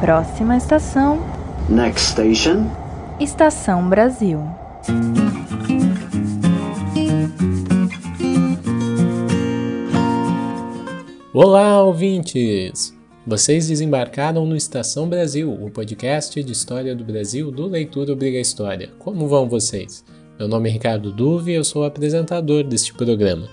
Próxima estação. Next station. Estação Brasil. Olá, ouvintes! Vocês desembarcaram no Estação Brasil, o podcast de história do Brasil do Leitura Obriga História. Como vão vocês? Meu nome é Ricardo Duve e eu sou o apresentador deste programa.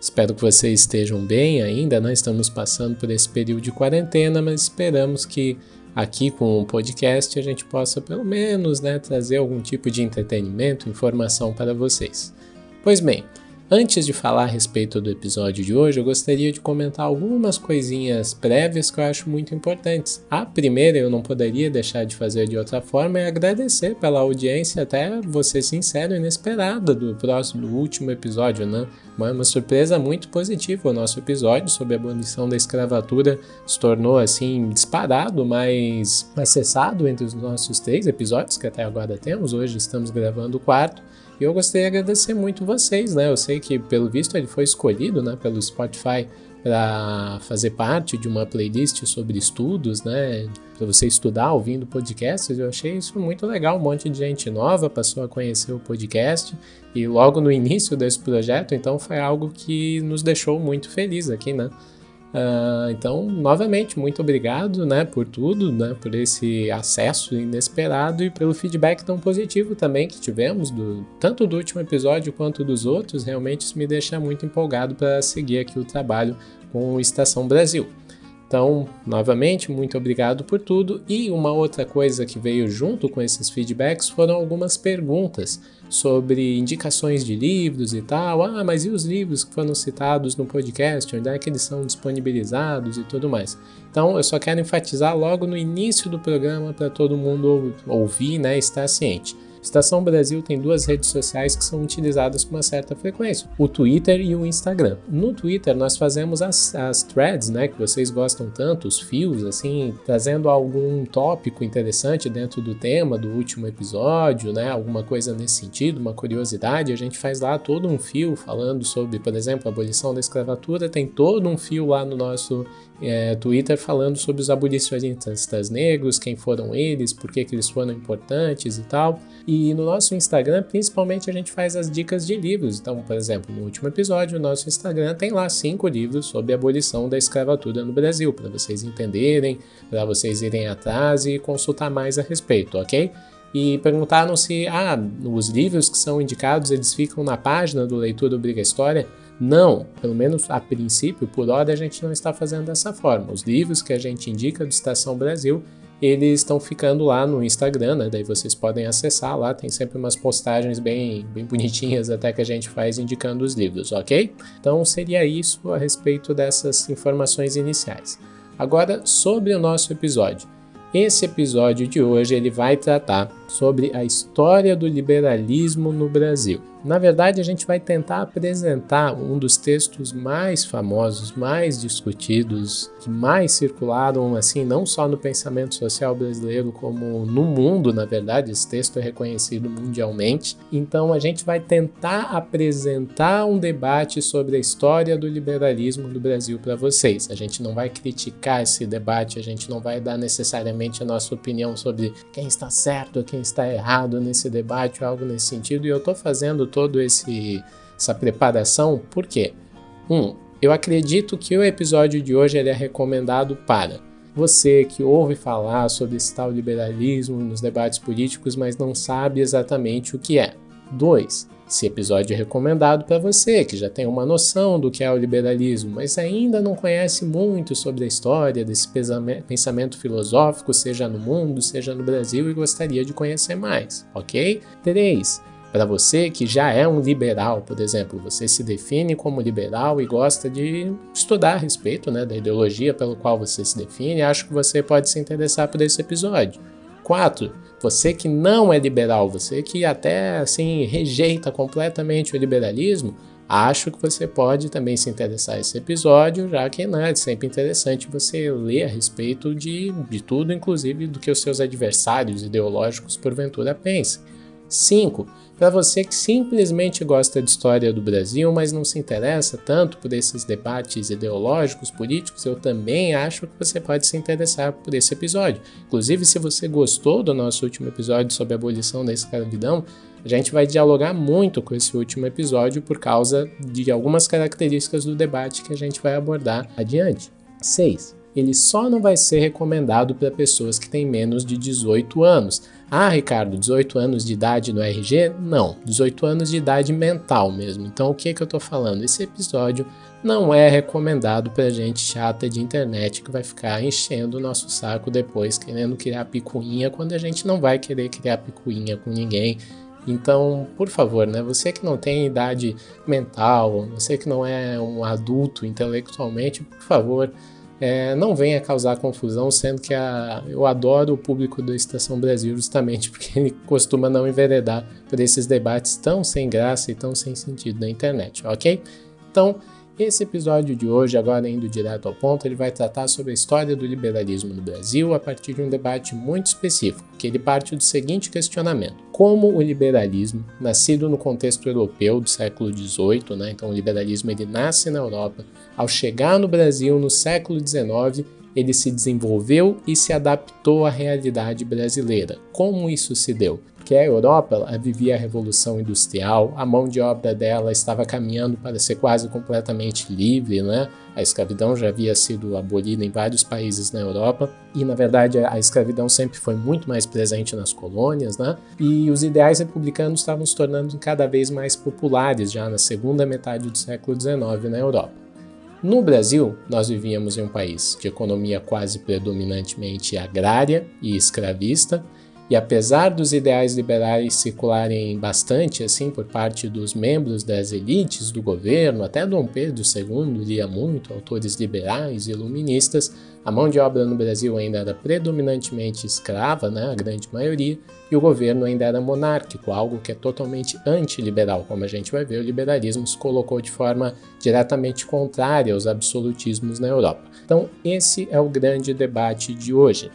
Espero que vocês estejam bem ainda, nós estamos passando por esse período de quarentena, mas esperamos que aqui com o podcast a gente possa pelo menos né, trazer algum tipo de entretenimento, informação para vocês. Pois bem, Antes de falar a respeito do episódio de hoje, eu gostaria de comentar algumas coisinhas prévias que eu acho muito importantes. A primeira, eu não poderia deixar de fazer de outra forma, é agradecer pela audiência, até você sincero e inesperada do próximo, do último episódio, né? Uma, uma surpresa muito positiva. O nosso episódio sobre a abolição da escravatura se tornou, assim, disparado, mais acessado entre os nossos três episódios que até agora temos. Hoje estamos gravando o quarto. E eu gostaria de agradecer muito vocês, né? Eu sei que, pelo visto, ele foi escolhido né, pelo Spotify para fazer parte de uma playlist sobre estudos, né? Para você estudar ouvindo podcasts. Eu achei isso muito legal. Um monte de gente nova passou a conhecer o podcast e logo no início desse projeto, então foi algo que nos deixou muito felizes aqui, né? Uh, então, novamente, muito obrigado né, por tudo, né, por esse acesso inesperado e pelo feedback tão positivo também que tivemos, do, tanto do último episódio quanto dos outros. Realmente isso me deixa muito empolgado para seguir aqui o trabalho com o Estação Brasil. Então, novamente, muito obrigado por tudo. E uma outra coisa que veio junto com esses feedbacks foram algumas perguntas sobre indicações de livros e tal. Ah, mas e os livros que foram citados no podcast? Onde é que eles são disponibilizados e tudo mais? Então, eu só quero enfatizar logo no início do programa para todo mundo ouvir, né, estar ciente. Estação Brasil tem duas redes sociais que são utilizadas com uma certa frequência: o Twitter e o Instagram. No Twitter, nós fazemos as, as threads, né, que vocês gostam tanto, os fios, assim, trazendo algum tópico interessante dentro do tema do último episódio, né, alguma coisa nesse sentido, uma curiosidade. A gente faz lá todo um fio falando sobre, por exemplo, a abolição da escravatura, tem todo um fio lá no nosso é, Twitter falando sobre os abolicionistas negros, quem foram eles, por que, que eles foram importantes e tal. E no nosso Instagram, principalmente, a gente faz as dicas de livros. Então, por exemplo, no último episódio, o nosso Instagram tem lá cinco livros sobre a abolição da escravatura no Brasil, para vocês entenderem, para vocês irem atrás e consultar mais a respeito, ok? E perguntaram se, ah, os livros que são indicados, eles ficam na página do Leitura Obriga História. Não, pelo menos a princípio, por hora a gente não está fazendo dessa forma. Os livros que a gente indica do Estação Brasil, eles estão ficando lá no Instagram, né? Daí vocês podem acessar lá, tem sempre umas postagens bem, bem bonitinhas até que a gente faz indicando os livros, ok? Então seria isso a respeito dessas informações iniciais. Agora, sobre o nosso episódio. Esse episódio de hoje ele vai tratar sobre a história do liberalismo no Brasil. Na verdade, a gente vai tentar apresentar um dos textos mais famosos, mais discutidos, que mais circularam, assim, não só no pensamento social brasileiro, como no mundo, na verdade, esse texto é reconhecido mundialmente. Então, a gente vai tentar apresentar um debate sobre a história do liberalismo no Brasil para vocês. A gente não vai criticar esse debate, a gente não vai dar necessariamente a nossa opinião sobre quem está certo, quem está errado nesse debate ou algo nesse sentido, e eu estou fazendo todo esse essa preparação, por quê? Um, eu acredito que o episódio de hoje é recomendado para você que ouve falar sobre esse tal liberalismo nos debates políticos, mas não sabe exatamente o que é. 2. Esse episódio é recomendado para você que já tem uma noção do que é o liberalismo, mas ainda não conhece muito sobre a história desse pensamento filosófico, seja no mundo, seja no Brasil, e gostaria de conhecer mais, ok? 3. Para você que já é um liberal, por exemplo, você se define como liberal e gosta de estudar a respeito né, da ideologia pelo qual você se define, acho que você pode se interessar por esse episódio. 4. Você que não é liberal, você que até assim rejeita completamente o liberalismo, acho que você pode também se interessar esse episódio, já que né, é sempre interessante você ler a respeito de, de tudo, inclusive do que os seus adversários ideológicos porventura pensam. 5. Para você que simplesmente gosta de história do Brasil, mas não se interessa tanto por esses debates ideológicos, políticos, eu também acho que você pode se interessar por esse episódio. Inclusive, se você gostou do nosso último episódio sobre a abolição da escravidão, a gente vai dialogar muito com esse último episódio por causa de algumas características do debate que a gente vai abordar adiante. 6 ele só não vai ser recomendado para pessoas que têm menos de 18 anos. Ah, Ricardo, 18 anos de idade no RG? Não, 18 anos de idade mental mesmo. Então, o que, é que eu estou falando? Esse episódio não é recomendado para gente chata de internet que vai ficar enchendo o nosso saco depois, querendo criar picuinha, quando a gente não vai querer criar picuinha com ninguém. Então, por favor, né, você que não tem idade mental, você que não é um adulto intelectualmente, por favor, é, não venha causar confusão, sendo que a, eu adoro o público da Estação Brasil justamente porque ele costuma não enveredar por esses debates tão sem graça e tão sem sentido na internet, ok? Então, esse episódio de hoje, agora indo direto ao ponto, ele vai tratar sobre a história do liberalismo no Brasil a partir de um debate muito específico, que ele parte do seguinte questionamento: como o liberalismo, nascido no contexto europeu do século XVIII, né, então o liberalismo ele nasce na Europa, ao chegar no Brasil no século XIX, ele se desenvolveu e se adaptou à realidade brasileira. Como isso se deu? Porque a Europa vivia a revolução industrial, a mão de obra dela estava caminhando para ser quase completamente livre, né? A escravidão já havia sido abolida em vários países na Europa e, na verdade, a escravidão sempre foi muito mais presente nas colônias, né? E os ideais republicanos estavam se tornando cada vez mais populares já na segunda metade do século XIX na Europa. No Brasil, nós vivíamos em um país de economia quase predominantemente agrária e escravista, e apesar dos ideais liberais circularem bastante assim por parte dos membros das elites do governo, até Dom Pedro II lia muito autores liberais e iluministas, a mão de obra no Brasil ainda era predominantemente escrava, né, a grande maioria, e o governo ainda era monárquico, algo que é totalmente antiliberal, como a gente vai ver, o liberalismo se colocou de forma diretamente contrária aos absolutismos na Europa. Então, esse é o grande debate de hoje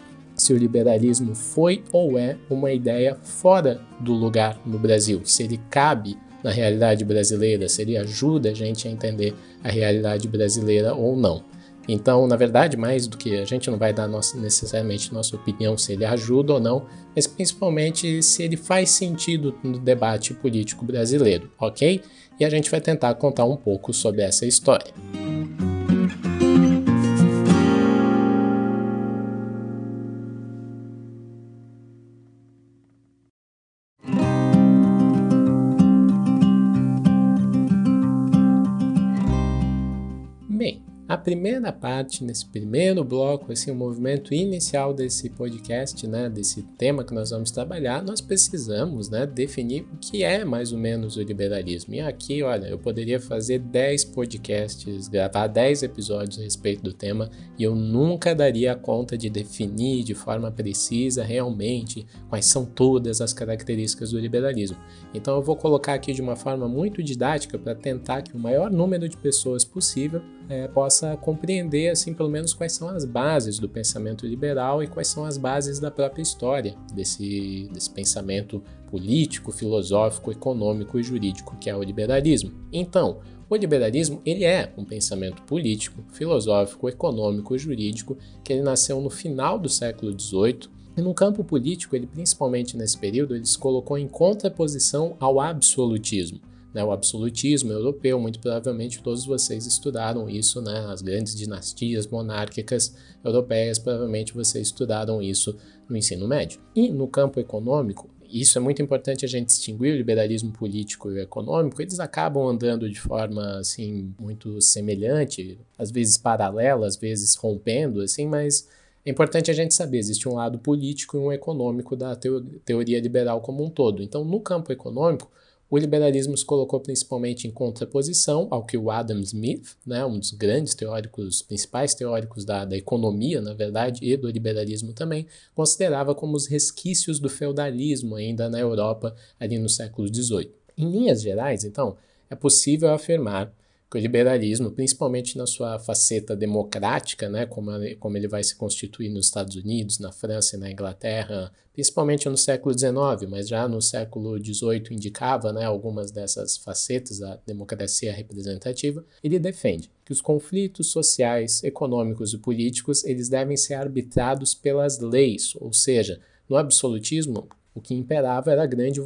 se o liberalismo foi ou é uma ideia fora do lugar no Brasil, se ele cabe na realidade brasileira, se ele ajuda a gente a entender a realidade brasileira ou não. Então, na verdade, mais do que a gente não vai dar nossa, necessariamente nossa opinião se ele ajuda ou não, mas principalmente se ele faz sentido no debate político brasileiro, ok? E a gente vai tentar contar um pouco sobre essa história. Primeira parte, nesse primeiro bloco, assim, o movimento inicial desse podcast, né, desse tema que nós vamos trabalhar, nós precisamos, né, definir o que é mais ou menos o liberalismo. E aqui, olha, eu poderia fazer 10 podcasts, gravar 10 episódios a respeito do tema e eu nunca daria conta de definir de forma precisa realmente quais são todas as características do liberalismo. Então eu vou colocar aqui de uma forma muito didática para tentar que o maior número de pessoas possível é, possa compreender, assim, pelo menos quais são as bases do pensamento liberal e quais são as bases da própria história desse, desse pensamento político, filosófico, econômico e jurídico que é o liberalismo. Então, o liberalismo ele é um pensamento político, filosófico, econômico e jurídico que ele nasceu no final do século XVIII e no campo político, ele principalmente nesse período, ele se colocou em contraposição ao absolutismo né, o absolutismo europeu, muito provavelmente todos vocês estudaram isso, né, as grandes dinastias monárquicas europeias, provavelmente vocês estudaram isso no ensino médio. E no campo econômico, isso é muito importante a gente distinguir o liberalismo político e o econômico, eles acabam andando de forma assim muito semelhante, às vezes paralela, às vezes rompendo, assim, mas é importante a gente saber, existe um lado político e um econômico da teoria liberal como um todo. Então, no campo econômico, o liberalismo se colocou principalmente em contraposição ao que o Adam Smith, né, um dos grandes teóricos, principais teóricos da, da economia, na verdade, e do liberalismo também, considerava como os resquícios do feudalismo ainda na Europa ali no século XVIII. Em linhas gerais, então, é possível afirmar que o liberalismo, principalmente na sua faceta democrática, né, como, como ele vai se constituir nos Estados Unidos, na França e na Inglaterra, principalmente no século XIX, mas já no século XVIII indicava né, algumas dessas facetas da democracia representativa, ele defende que os conflitos sociais, econômicos e políticos eles devem ser arbitrados pelas leis, ou seja, no absolutismo, o que imperava era a grande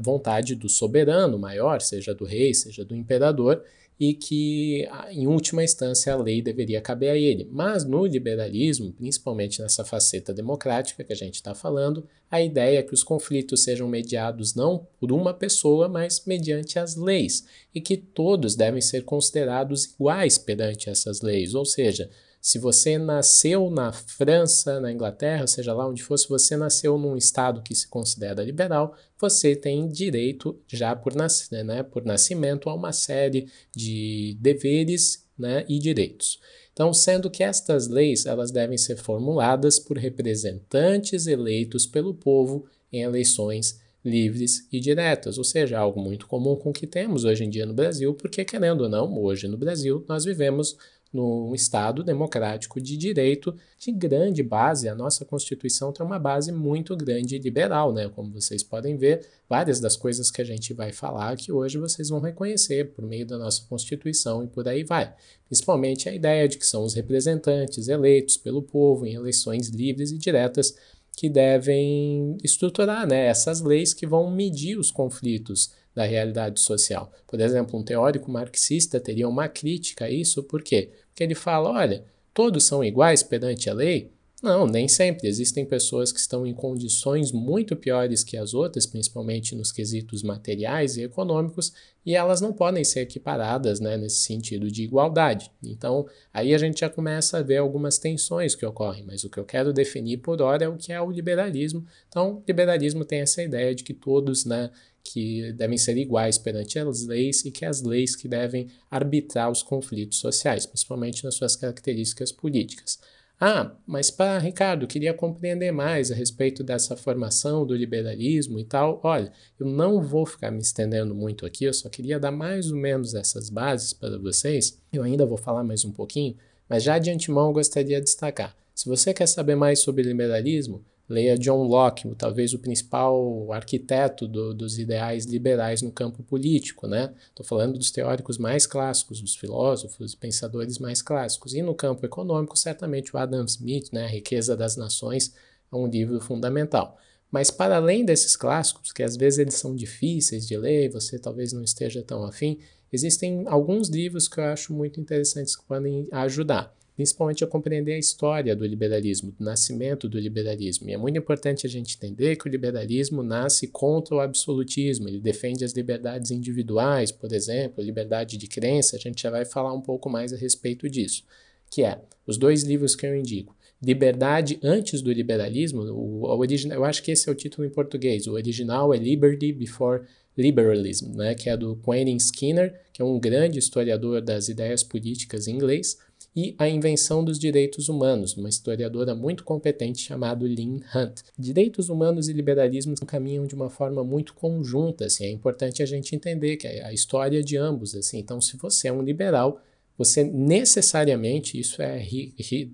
vontade do soberano maior, seja do rei, seja do imperador, e que, em última instância, a lei deveria caber a ele. Mas no liberalismo, principalmente nessa faceta democrática que a gente está falando, a ideia é que os conflitos sejam mediados não por uma pessoa, mas mediante as leis, e que todos devem ser considerados iguais perante essas leis, ou seja, se você nasceu na França, na Inglaterra, seja lá onde for, se você nasceu num estado que se considera liberal, você tem direito, já por, né, por nascimento, a uma série de deveres né, e direitos. Então, sendo que estas leis elas devem ser formuladas por representantes eleitos pelo povo em eleições livres e diretas, ou seja, algo muito comum com o que temos hoje em dia no Brasil, porque querendo ou não, hoje no Brasil nós vivemos num Estado democrático de direito de grande base. A nossa Constituição tem uma base muito grande liberal, né? Como vocês podem ver, várias das coisas que a gente vai falar que hoje vocês vão reconhecer por meio da nossa Constituição e por aí vai. Principalmente a ideia de que são os representantes eleitos pelo povo em eleições livres e diretas que devem estruturar né, essas leis que vão medir os conflitos da realidade social. Por exemplo, um teórico marxista teria uma crítica a isso, por quê? Porque ele fala: olha, todos são iguais perante a lei? Não, nem sempre. Existem pessoas que estão em condições muito piores que as outras, principalmente nos quesitos materiais e econômicos, e elas não podem ser equiparadas né, nesse sentido de igualdade. Então, aí a gente já começa a ver algumas tensões que ocorrem, mas o que eu quero definir por hora é o que é o liberalismo. Então, liberalismo tem essa ideia de que todos né, que devem ser iguais perante as leis e que as leis que devem arbitrar os conflitos sociais, principalmente nas suas características políticas. Ah, mas para Ricardo, queria compreender mais a respeito dessa formação do liberalismo e tal. Olha, eu não vou ficar me estendendo muito aqui, eu só queria dar mais ou menos essas bases para vocês. Eu ainda vou falar mais um pouquinho, mas já de antemão eu gostaria de destacar. Se você quer saber mais sobre liberalismo, Leia John Locke, talvez o principal arquiteto do, dos ideais liberais no campo político, né? Estou falando dos teóricos mais clássicos, dos filósofos e pensadores mais clássicos. E no campo econômico, certamente o Adam Smith, né? A Riqueza das Nações, é um livro fundamental. Mas para além desses clássicos, que às vezes eles são difíceis de ler, você talvez não esteja tão afim, existem alguns livros que eu acho muito interessantes que podem ajudar principalmente a compreender a história do liberalismo, do nascimento do liberalismo. E é muito importante a gente entender que o liberalismo nasce contra o absolutismo, ele defende as liberdades individuais, por exemplo, liberdade de crença, a gente já vai falar um pouco mais a respeito disso, que é os dois livros que eu indico. Liberdade antes do liberalismo, o, o original, eu acho que esse é o título em português, o original é Liberty Before Liberalism, né, que é do Quentin Skinner, que é um grande historiador das ideias políticas em inglês, e A Invenção dos Direitos Humanos, uma historiadora muito competente chamada Lynn Hunt. Direitos humanos e liberalismo caminham de uma forma muito conjunta, assim, é importante a gente entender que é a história de ambos, assim. Então, se você é um liberal, você necessariamente, isso é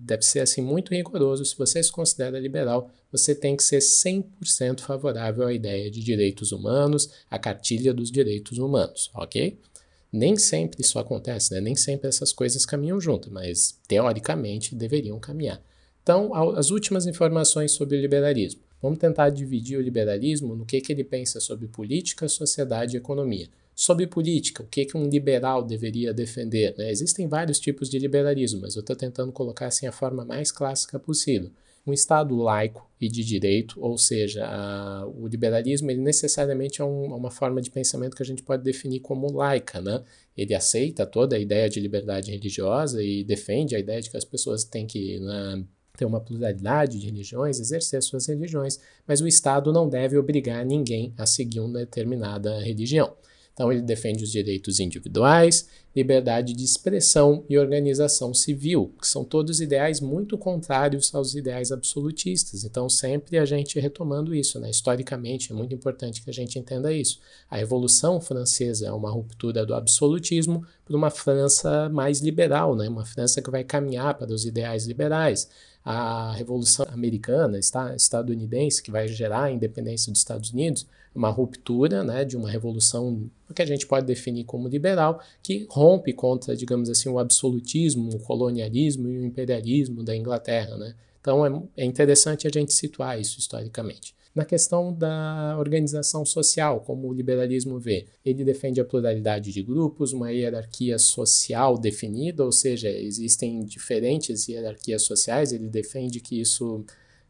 deve ser assim muito rigoroso, se você se considera liberal, você tem que ser 100% favorável à ideia de direitos humanos, à cartilha dos direitos humanos, ok? Nem sempre isso acontece, né? nem sempre essas coisas caminham junto, mas teoricamente deveriam caminhar. Então, as últimas informações sobre o liberalismo. Vamos tentar dividir o liberalismo no que, que ele pensa sobre política, sociedade e economia. Sobre política, o que, que um liberal deveria defender? Né? Existem vários tipos de liberalismo, mas eu estou tentando colocar assim a forma mais clássica possível um Estado laico e de direito, ou seja, a, o liberalismo ele necessariamente é um, uma forma de pensamento que a gente pode definir como laica, né? Ele aceita toda a ideia de liberdade religiosa e defende a ideia de que as pessoas têm que né, ter uma pluralidade de religiões, exercer suas religiões, mas o Estado não deve obrigar ninguém a seguir uma determinada religião. Então ele defende os direitos individuais, liberdade de expressão e organização civil, que são todos ideais muito contrários aos ideais absolutistas. Então, sempre a gente retomando isso, né? historicamente, é muito importante que a gente entenda isso. A Revolução Francesa é uma ruptura do absolutismo para uma França mais liberal, né? uma França que vai caminhar para os ideais liberais a Revolução Americana, estadunidense, que vai gerar a independência dos Estados Unidos, uma ruptura né, de uma revolução que a gente pode definir como liberal, que rompe contra, digamos assim, o absolutismo, o colonialismo e o imperialismo da Inglaterra. Né? Então é, é interessante a gente situar isso historicamente. Na questão da organização social, como o liberalismo vê, ele defende a pluralidade de grupos, uma hierarquia social definida, ou seja, existem diferentes hierarquias sociais, ele defende que isso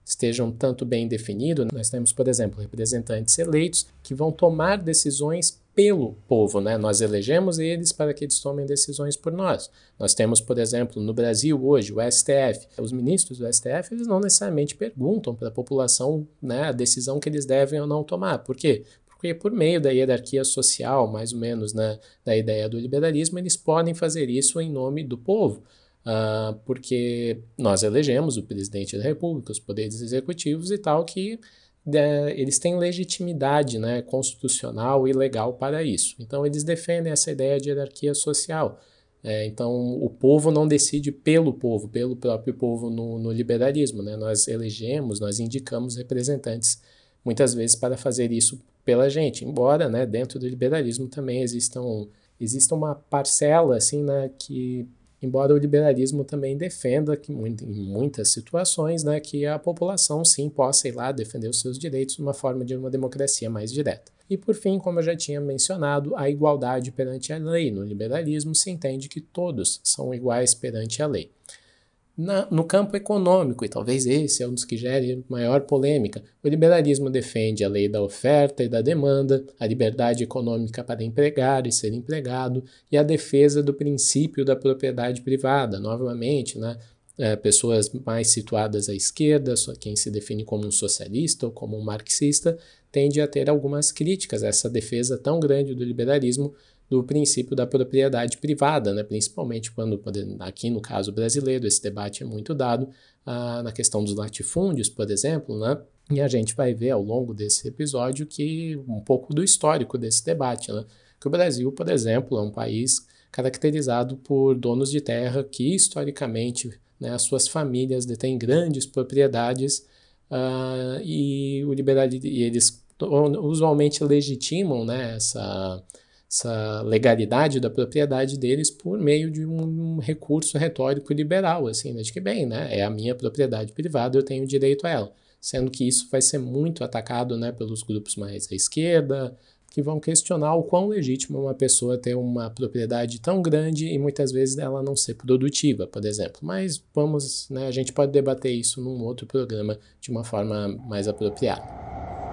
estejam tanto bem definido. Nós temos, por exemplo, representantes eleitos que vão tomar decisões pelo povo, né? Nós elegemos eles para que eles tomem decisões por nós. Nós temos, por exemplo, no Brasil hoje, o STF. Os ministros do STF, eles não necessariamente perguntam para a população, né, a decisão que eles devem ou não tomar. Por quê? Porque por meio da hierarquia social, mais ou menos, né, da ideia do liberalismo, eles podem fazer isso em nome do povo. Uh, porque nós elegemos o presidente da República, os poderes executivos e tal, que é, eles têm legitimidade né, constitucional e legal para isso. Então, eles defendem essa ideia de hierarquia social. É, então, o povo não decide pelo povo, pelo próprio povo no, no liberalismo. Né? Nós elegemos, nós indicamos representantes, muitas vezes, para fazer isso pela gente. Embora né, dentro do liberalismo também existam, exista uma parcela assim, né, que embora o liberalismo também defenda que em muitas situações né, que a população sim possa ir lá defender os seus direitos de uma forma de uma democracia mais direta. E por fim, como eu já tinha mencionado, a igualdade perante a lei. No liberalismo se entende que todos são iguais perante a lei. Na, no campo econômico, e talvez esse é um dos que gere maior polêmica, o liberalismo defende a lei da oferta e da demanda, a liberdade econômica para empregar e ser empregado e a defesa do princípio da propriedade privada. Novamente, né, é, pessoas mais situadas à esquerda, quem se define como um socialista ou como um marxista, tende a ter algumas críticas a essa defesa tão grande do liberalismo do princípio da propriedade privada, né? principalmente quando, aqui no caso brasileiro, esse debate é muito dado ah, na questão dos latifúndios, por exemplo, né? e a gente vai ver ao longo desse episódio que um pouco do histórico desse debate, né? que o Brasil, por exemplo, é um país caracterizado por donos de terra que historicamente né, as suas famílias detêm grandes propriedades uh, e, o liberalismo, e eles usualmente legitimam né, essa, essa legalidade da propriedade deles por meio de um, recurso retórico liberal, assim, né? de que, bem, né, é a minha propriedade privada, eu tenho direito a ela. Sendo que isso vai ser muito atacado né, pelos grupos mais à esquerda, que vão questionar o quão legítimo uma pessoa ter uma propriedade tão grande e muitas vezes ela não ser produtiva, por exemplo. Mas vamos, né, a gente pode debater isso num outro programa de uma forma mais apropriada.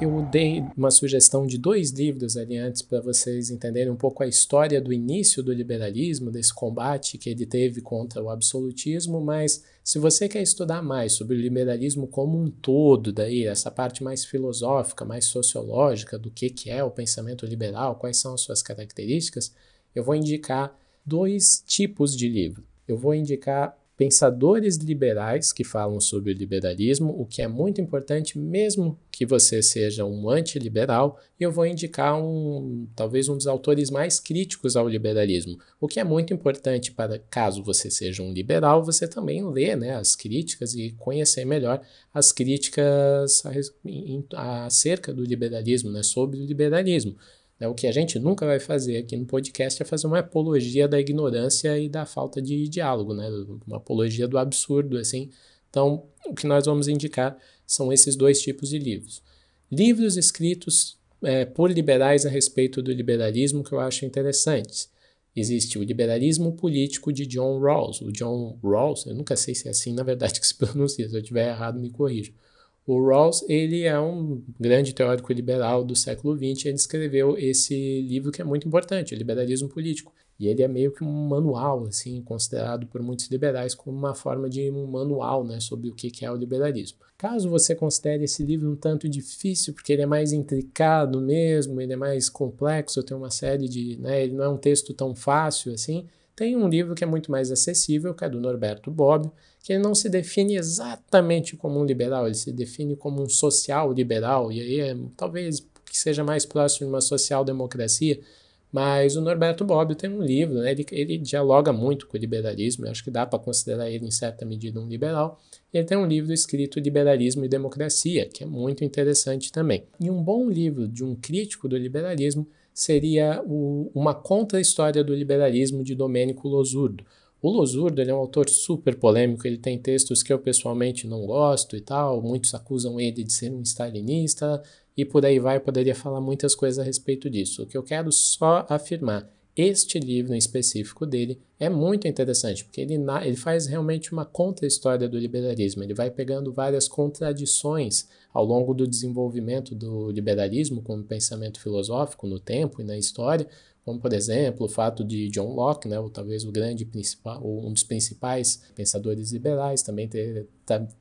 Eu dei uma sugestão de dois livros ali antes para vocês entenderem um pouco a história do início do liberalismo, desse combate que ele teve contra o absolutismo, mas se você quer estudar mais sobre o liberalismo como um todo, daí essa parte mais filosófica, mais sociológica do que, que é o pensamento liberal, quais são as suas características, eu vou indicar dois tipos de livro. Eu vou indicar pensadores liberais que falam sobre o liberalismo, o que é muito importante, mesmo que você seja um antiliberal, e eu vou indicar um, talvez um dos autores mais críticos ao liberalismo, o que é muito importante para, caso você seja um liberal, você também ler né, as críticas e conhecer melhor as críticas acerca do liberalismo, né, sobre o liberalismo. Né? O que a gente nunca vai fazer aqui no podcast é fazer uma apologia da ignorância e da falta de diálogo, né? uma apologia do absurdo. assim. Então, o que nós vamos indicar são esses dois tipos de livros. Livros escritos é, por liberais a respeito do liberalismo que eu acho interessantes. Existe o liberalismo político de John Rawls. O John Rawls, eu nunca sei se é assim na verdade que se pronuncia, se eu estiver errado me corrija. O Rawls, ele é um grande teórico liberal do século XX, ele escreveu esse livro que é muito importante, o Liberalismo Político. E ele é meio que um manual, assim, considerado por muitos liberais como uma forma de um manual, né, sobre o que é o liberalismo. Caso você considere esse livro um tanto difícil, porque ele é mais intricado mesmo, ele é mais complexo, tem uma série de, né, ele não é um texto tão fácil assim, tem um livro que é muito mais acessível, que é do Norberto Bobbio, que ele não se define exatamente como um liberal, ele se define como um social liberal, e aí é, talvez que seja mais próximo de uma social-democracia, mas o Norberto Bobbio tem um livro, né? ele, ele dialoga muito com o liberalismo, eu acho que dá para considerar ele em certa medida um liberal. Ele tem um livro escrito Liberalismo e Democracia, que é muito interessante também. E um bom livro de um crítico do liberalismo seria o, uma contra-história do liberalismo de Domênico Losurdo. O Losurdo ele é um autor super polêmico, ele tem textos que eu pessoalmente não gosto e tal, muitos acusam ele de ser um stalinista, e por aí vai, eu poderia falar muitas coisas a respeito disso. O que eu quero só afirmar, este livro em específico dele é muito interessante, porque ele, ele faz realmente uma contra-história do liberalismo. Ele vai pegando várias contradições ao longo do desenvolvimento do liberalismo como pensamento filosófico no tempo e na história, como por exemplo o fato de John Locke, né, ou talvez o grande principal, um dos principais pensadores liberais, também ter,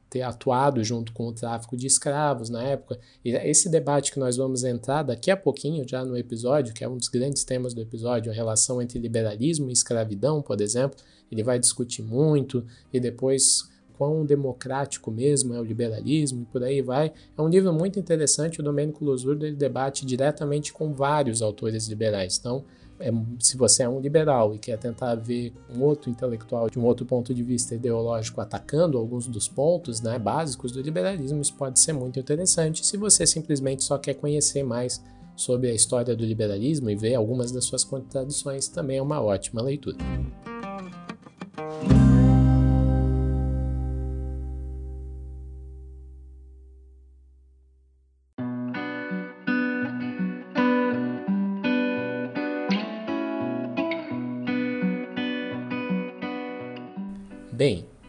ter atuado junto com o tráfico de escravos na época. E esse debate que nós vamos entrar daqui a pouquinho, já no episódio, que é um dos grandes temas do episódio, a relação entre liberalismo e escravidão, por exemplo, ele vai discutir muito e depois quão democrático mesmo é o liberalismo e por aí vai. É um livro muito interessante, o Domênico Losurdo ele debate diretamente com vários autores liberais. Então, é, se você é um liberal e quer tentar ver um outro intelectual de um outro ponto de vista ideológico atacando alguns dos pontos né, básicos do liberalismo, isso pode ser muito interessante. Se você simplesmente só quer conhecer mais sobre a história do liberalismo e ver algumas das suas contradições, também é uma ótima leitura.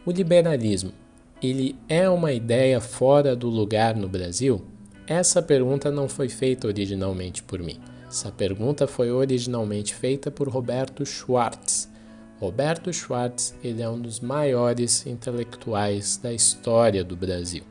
O liberalismo, ele é uma ideia fora do lugar no Brasil? Essa pergunta não foi feita originalmente por mim. Essa pergunta foi originalmente feita por Roberto Schwartz. Roberto Schwartz, ele é um dos maiores intelectuais da história do Brasil.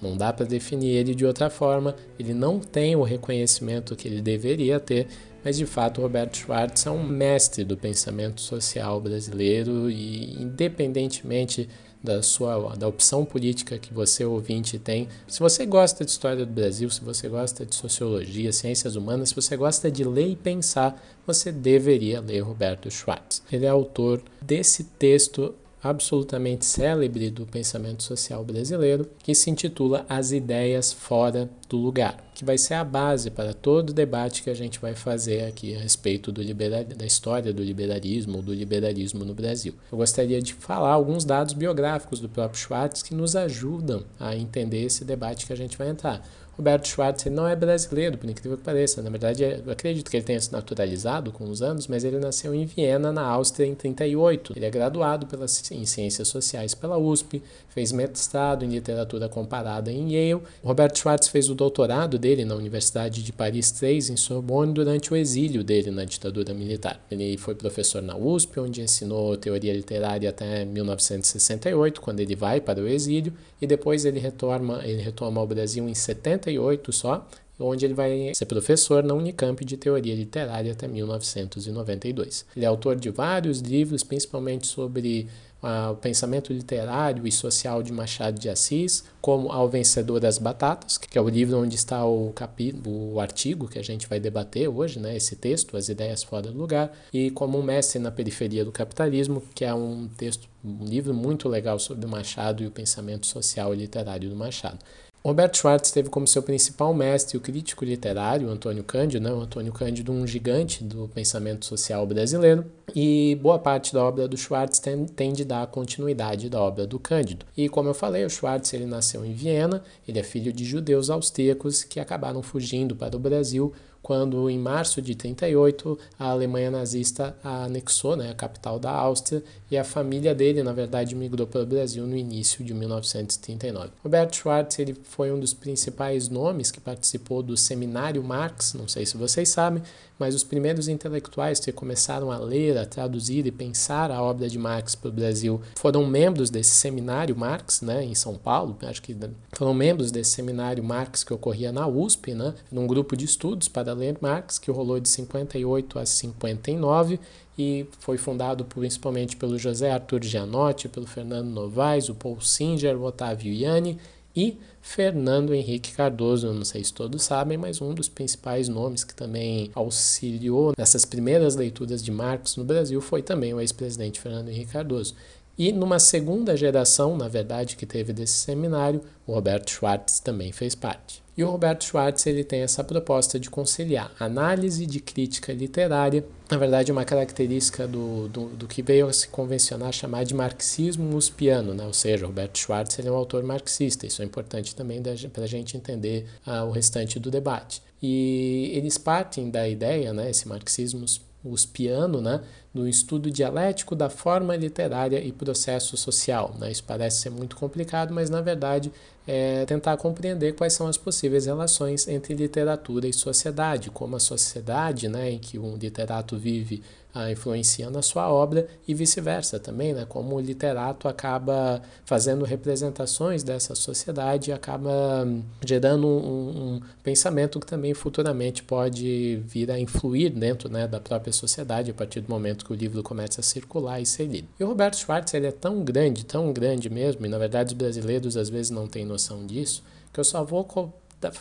Não dá para definir ele de outra forma, ele não tem o reconhecimento que ele deveria ter, mas de fato Roberto Schwartz é um mestre do pensamento social brasileiro e independentemente da sua da opção política que você ouvinte tem, se você gosta de história do Brasil, se você gosta de sociologia, ciências humanas, se você gosta de ler e pensar, você deveria ler Roberto Schwartz. Ele é autor desse texto absolutamente célebre do pensamento social brasileiro, que se intitula As Ideias Fora do Lugar, que vai ser a base para todo o debate que a gente vai fazer aqui a respeito da história do liberalismo ou do liberalismo no Brasil. Eu gostaria de falar alguns dados biográficos do próprio Schwartz que nos ajudam a entender esse debate que a gente vai entrar. Roberto Schwartz não é brasileiro, por incrível que pareça. Na verdade, eu acredito que ele tenha se naturalizado com os anos, mas ele nasceu em Viena, na Áustria, em 38. Ele é graduado pelas, em Ciências Sociais pela USP, fez mestrado em Literatura Comparada em Yale. Roberto Schwartz fez o doutorado dele na Universidade de Paris 3, em Sorbonne, durante o exílio dele na ditadura militar. Ele foi professor na USP, onde ensinou teoria literária até 1968, quando ele vai para o exílio, e depois ele retoma, ele retoma ao Brasil em 78 só, onde ele vai ser professor na Unicamp de Teoria Literária até 1992. Ele é autor de vários livros, principalmente sobre uh, o pensamento literário e social de Machado de Assis, como Ao Vencedor das Batatas, que é o livro onde está o capítulo, o artigo que a gente vai debater hoje, né, esse texto, As Ideias Fora do Lugar, e como um mestre na periferia do capitalismo, que é um texto, um livro muito legal sobre o Machado e o pensamento social e literário do Machado. Roberto Schwartz teve como seu principal mestre o crítico literário Antônio Cândido, né? o Antônio Cândido, um gigante do pensamento social brasileiro, e boa parte da obra do Schwartz tem, tem de dar continuidade da obra do Cândido. E como eu falei, o Schwartz ele nasceu em Viena, ele é filho de judeus austríacos que acabaram fugindo para o Brasil quando em março de 38 a Alemanha nazista anexou né, a capital da Áustria e a família dele, na verdade, migrou para o Brasil no início de 1939. Roberto Schwartz ele foi um dos principais nomes que participou do Seminário Marx, não sei se vocês sabem, mas os primeiros intelectuais que começaram a ler, a traduzir e pensar a obra de Marx para o Brasil foram membros desse Seminário Marx, né, em São Paulo, acho que foram membros desse Seminário Marx que ocorria na USP, né, num grupo de estudos para ler Marx, que rolou de 58 a 59 e foi fundado principalmente pelo José Arthur Gianotti, pelo Fernando Novaes, o Paul Singer, o Otávio Iani e Fernando Henrique Cardoso, não sei se todos sabem, mas um dos principais nomes que também auxiliou nessas primeiras leituras de Marx no Brasil foi também o ex-presidente Fernando Henrique Cardoso. E numa segunda geração, na verdade, que teve desse seminário, o Roberto Schwartz também fez parte. E o Roberto Schwartz ele tem essa proposta de conciliar análise de crítica literária, na verdade uma característica do, do, do que veio a se convencionar chamar de marxismo uspiano, né? ou seja, Roberto Schwartz ele é um autor marxista, isso é importante também para a gente entender uh, o restante do debate. E eles partem da ideia, né, esse marxismo uspiano, né, no estudo dialético da forma literária e processo social. Né? Isso parece ser muito complicado, mas na verdade é tentar compreender quais são as possíveis relações entre literatura e sociedade, como a sociedade né, em que um literato vive ah, influencia na sua obra e vice-versa também, né, como o literato acaba fazendo representações dessa sociedade e acaba hum, gerando um, um, pensamento que também futuramente pode vir a influir dentro né, da própria sociedade a partir do momento que o livro começa a circular e ser lido. E o Roberto Schwartz ele é tão grande, tão grande mesmo, e na verdade os brasileiros às vezes não têm noção disso, que eu só vou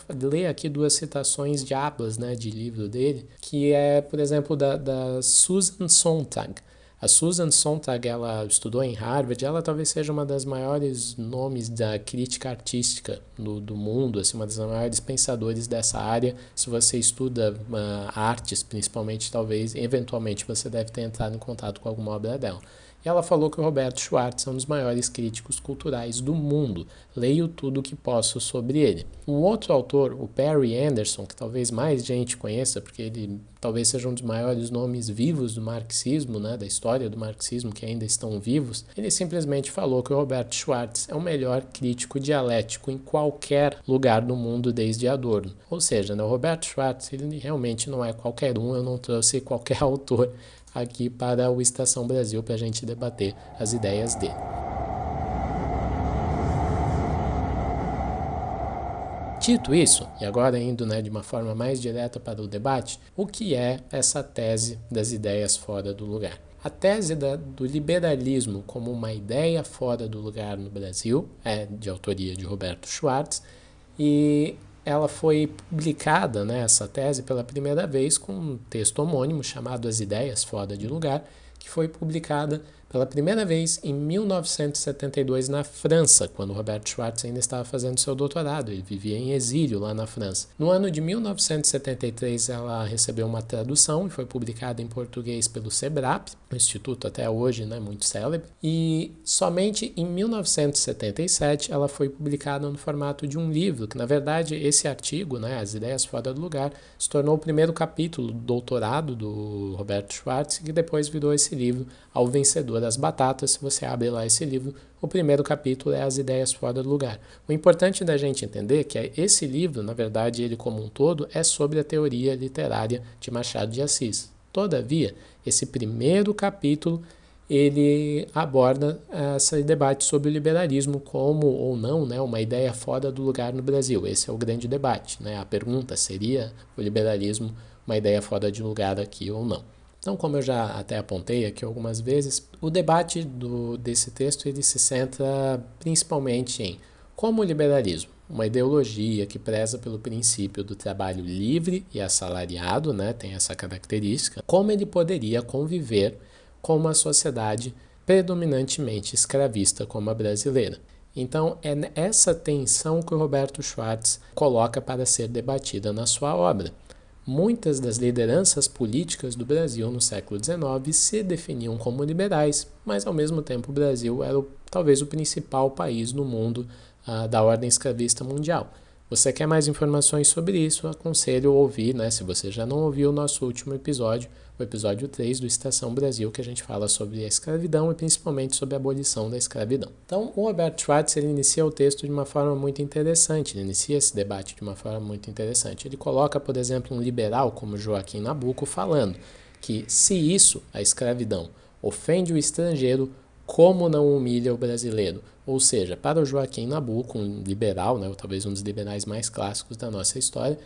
ler aqui duas citações de abas né, de livro dele, que é, por exemplo, da, da Susan Sontag. A Susan Sontag, ela estudou em Harvard, ela talvez seja uma das maiores nomes da crítica artística do, do mundo, assim, uma das maiores pensadores dessa área. Se você estuda uh, artes, principalmente, talvez, eventualmente, você deve ter entrado em contato com alguma obra dela. E ela falou que o Roberto Schwartz é um dos maiores críticos culturais do mundo. Leio tudo o que posso sobre ele. Um outro autor, o Perry Anderson, que talvez mais gente conheça, porque ele talvez seja um dos maiores nomes vivos do marxismo, né, da história do marxismo que ainda estão vivos, ele simplesmente falou que o Roberto Schwartz é o melhor crítico dialético em qualquer lugar do mundo desde Adorno. Ou seja, né, o Roberto Schwartz ele realmente não é qualquer um, eu não trouxe qualquer autor aqui para o Estação Brasil para a gente debater as ideias dele. Dito isso, e agora indo né, de uma forma mais direta para o debate, o que é essa tese das ideias fora do lugar? A tese da, do liberalismo como uma ideia fora do lugar no Brasil é de autoria de Roberto Schwartz e ela foi publicada, né, essa tese, pela primeira vez com um texto homônimo chamado As Ideias Fora de Lugar, que foi publicada pela primeira vez em 1972 na França, quando Robert Schwartz ainda estava fazendo seu doutorado. Ele vivia em exílio lá na França. No ano de 1973, ela recebeu uma tradução e foi publicada em português pelo SEBRAP, um instituto até hoje né, muito célebre. E somente em 1977 ela foi publicada no formato de um livro, que na verdade esse artigo, né, As Ideias Fora do Lugar, se tornou o primeiro capítulo do doutorado do Roberto Schwartz, que depois virou esse livro ao vencedor das batatas. Se você abre lá esse livro, o primeiro capítulo é as ideias fora do lugar. O importante da gente entender é que esse livro, na verdade, ele como um todo, é sobre a teoria literária de Machado de Assis. Todavia, esse primeiro capítulo ele aborda esse debate sobre o liberalismo como ou não né, uma ideia fora do lugar no Brasil. Esse é o grande debate. Né? A pergunta seria o liberalismo uma ideia fora de lugar aqui ou não. Então, como eu já até apontei aqui algumas vezes, o debate do, desse texto ele se centra principalmente em como o liberalismo, uma ideologia que preza pelo princípio do trabalho livre e assalariado, né, tem essa característica, como ele poderia conviver com uma sociedade predominantemente escravista como a brasileira. Então, é essa tensão que o Roberto Schwartz coloca para ser debatida na sua obra. Muitas das lideranças políticas do Brasil no século XIX se definiam como liberais, mas ao mesmo tempo o Brasil era o, talvez o principal país no mundo uh, da ordem escravista mundial. Você quer mais informações sobre isso? Aconselho ouvir, né? Se você já não ouviu o nosso último episódio, o episódio 3 do Estação Brasil, que a gente fala sobre a escravidão e principalmente sobre a abolição da escravidão. Então, o Robert Schwartz ele inicia o texto de uma forma muito interessante, ele inicia esse debate de uma forma muito interessante. Ele coloca, por exemplo, um liberal como Joaquim Nabuco falando que se isso, a escravidão, ofende o estrangeiro, como não humilha o brasileiro? Ou seja, para o Joaquim Nabuco, um liberal, né, ou talvez um dos liberais mais clássicos da nossa história,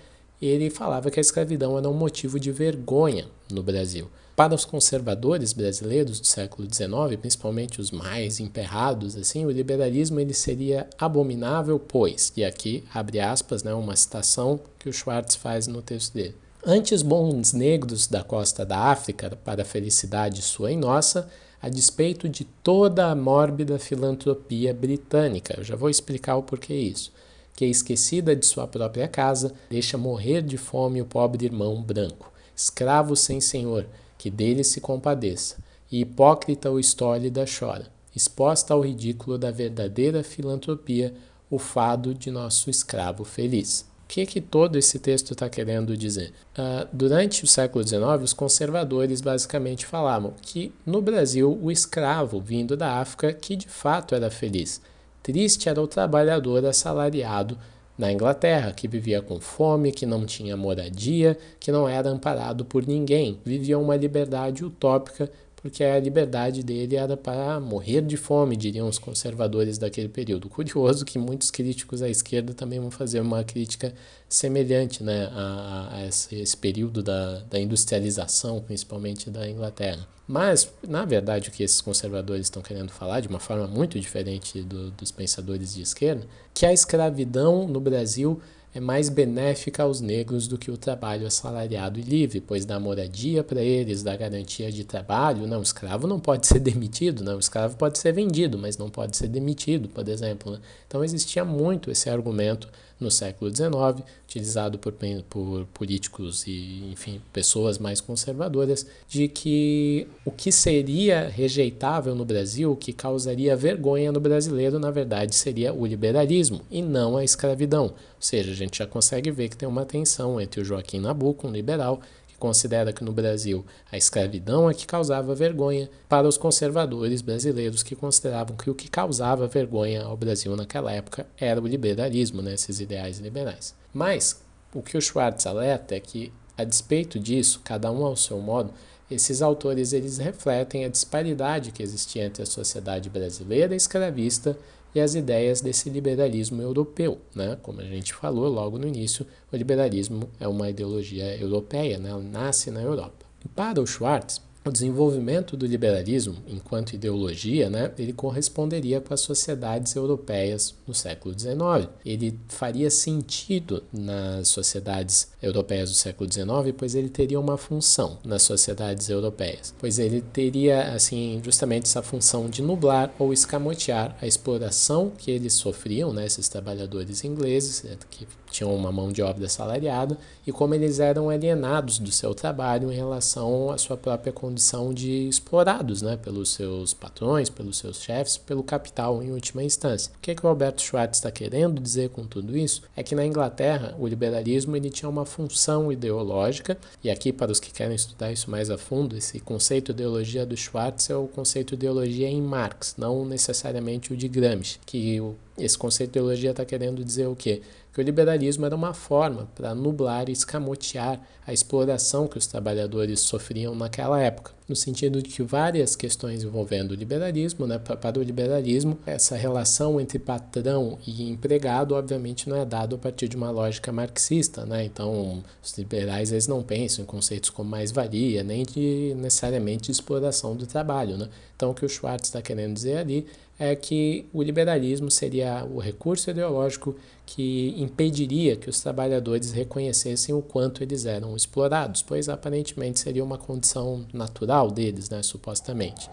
ele falava que a escravidão era um motivo de vergonha no Brasil. Para os conservadores brasileiros do século XIX, principalmente os mais emperrados, assim, o liberalismo ele seria abominável, pois, e aqui abre aspas, né, uma citação que o Schwartz faz no texto dele. Antes bons negros da costa da África, para a felicidade sua e nossa, a despeito de toda a mórbida filantropia britânica. Eu já vou explicar o porquê isso que, esquecida de sua própria casa, deixa morrer de fome o pobre irmão branco, escravo sem senhor, que dele se compadeça, e hipócrita o estólida chora, exposta ao ridículo da verdadeira filantropia, o fado de nosso escravo feliz. O que, que todo esse texto está querendo dizer? Uh, durante o século XIX, os conservadores basicamente falavam que no Brasil o escravo vindo da África que de fato era feliz Triste era o trabalhador assalariado na Inglaterra, que vivia com fome, que não tinha moradia, que não era amparado por ninguém, vivia uma liberdade utópica porque a liberdade dele era para morrer de fome, diriam os conservadores daquele período. Curioso que muitos críticos à esquerda também vão fazer uma crítica semelhante né, a, a esse, esse, período da, da industrialização, principalmente da Inglaterra. Mas, na verdade, o que esses conservadores estão querendo falar, de uma forma muito diferente do, dos pensadores de esquerda, que a escravidão no Brasil é mais benéfica aos negros do que o trabalho assalariado e livre, pois dá moradia para eles, dá garantia de trabalho. Não, o escravo não pode ser demitido, não, o escravo pode ser vendido, mas não pode ser demitido, por exemplo. Né? Então existia muito esse argumento no século XIX, utilizado por, por políticos e, enfim, pessoas mais conservadoras, de que o que seria rejeitável no Brasil, o que causaria vergonha no brasileiro, na verdade, seria o liberalismo e não a escravidão. Ou seja, a gente já consegue ver que tem uma tensão entre o Joaquim Nabuco, um liberal, considera que no Brasil a escravidão é que causava vergonha para os conservadores brasileiros que consideravam que o que causava vergonha ao Brasil naquela época era o liberalismo, né, esses ideais liberais. Mas o que o Schwartz alerta é que, a despeito disso, cada um ao seu modo, esses autores eles refletem a disparidade que existia entre a sociedade brasileira escravista e as ideias desse liberalismo europeu. Né? Como a gente falou logo no início, o liberalismo é uma ideologia europeia, né? nasce na Europa. Para o Schwartz, o desenvolvimento do liberalismo enquanto ideologia, né, ele corresponderia com as sociedades europeias no século XIX. Ele faria sentido nas sociedades europeias do século XIX, pois ele teria uma função nas sociedades europeias, pois ele teria assim justamente essa função de nublar ou escamotear a exploração que eles sofriam, né, esses trabalhadores ingleses que tinham uma mão de obra assalariada e como eles eram alienados do seu trabalho em relação à sua própria condição de explorados né, pelos seus patrões, pelos seus chefes, pelo capital em última instância. O que, é que o Alberto Schwartz está querendo dizer com tudo isso? É que na Inglaterra o liberalismo ele tinha uma função ideológica, e aqui para os que querem estudar isso mais a fundo, esse conceito de ideologia do Schwartz é o conceito de ideologia em Marx, não necessariamente o de Gramsci, que esse conceito de ideologia está querendo dizer o quê? Que o liberalismo era uma forma para nublar e escamotear a exploração que os trabalhadores sofriam naquela época, no sentido de que várias questões envolvendo o liberalismo, né, para o liberalismo, essa relação entre patrão e empregado, obviamente, não é dado a partir de uma lógica marxista, né? Então, os liberais eles não pensam em conceitos como mais-valia, nem de necessariamente de exploração do trabalho, né? Então, o que o Schwartz está querendo dizer ali é que o liberalismo seria o recurso ideológico que impediria que os trabalhadores reconhecessem o quanto eles eram explorados, pois aparentemente seria uma condição natural deles, né, supostamente.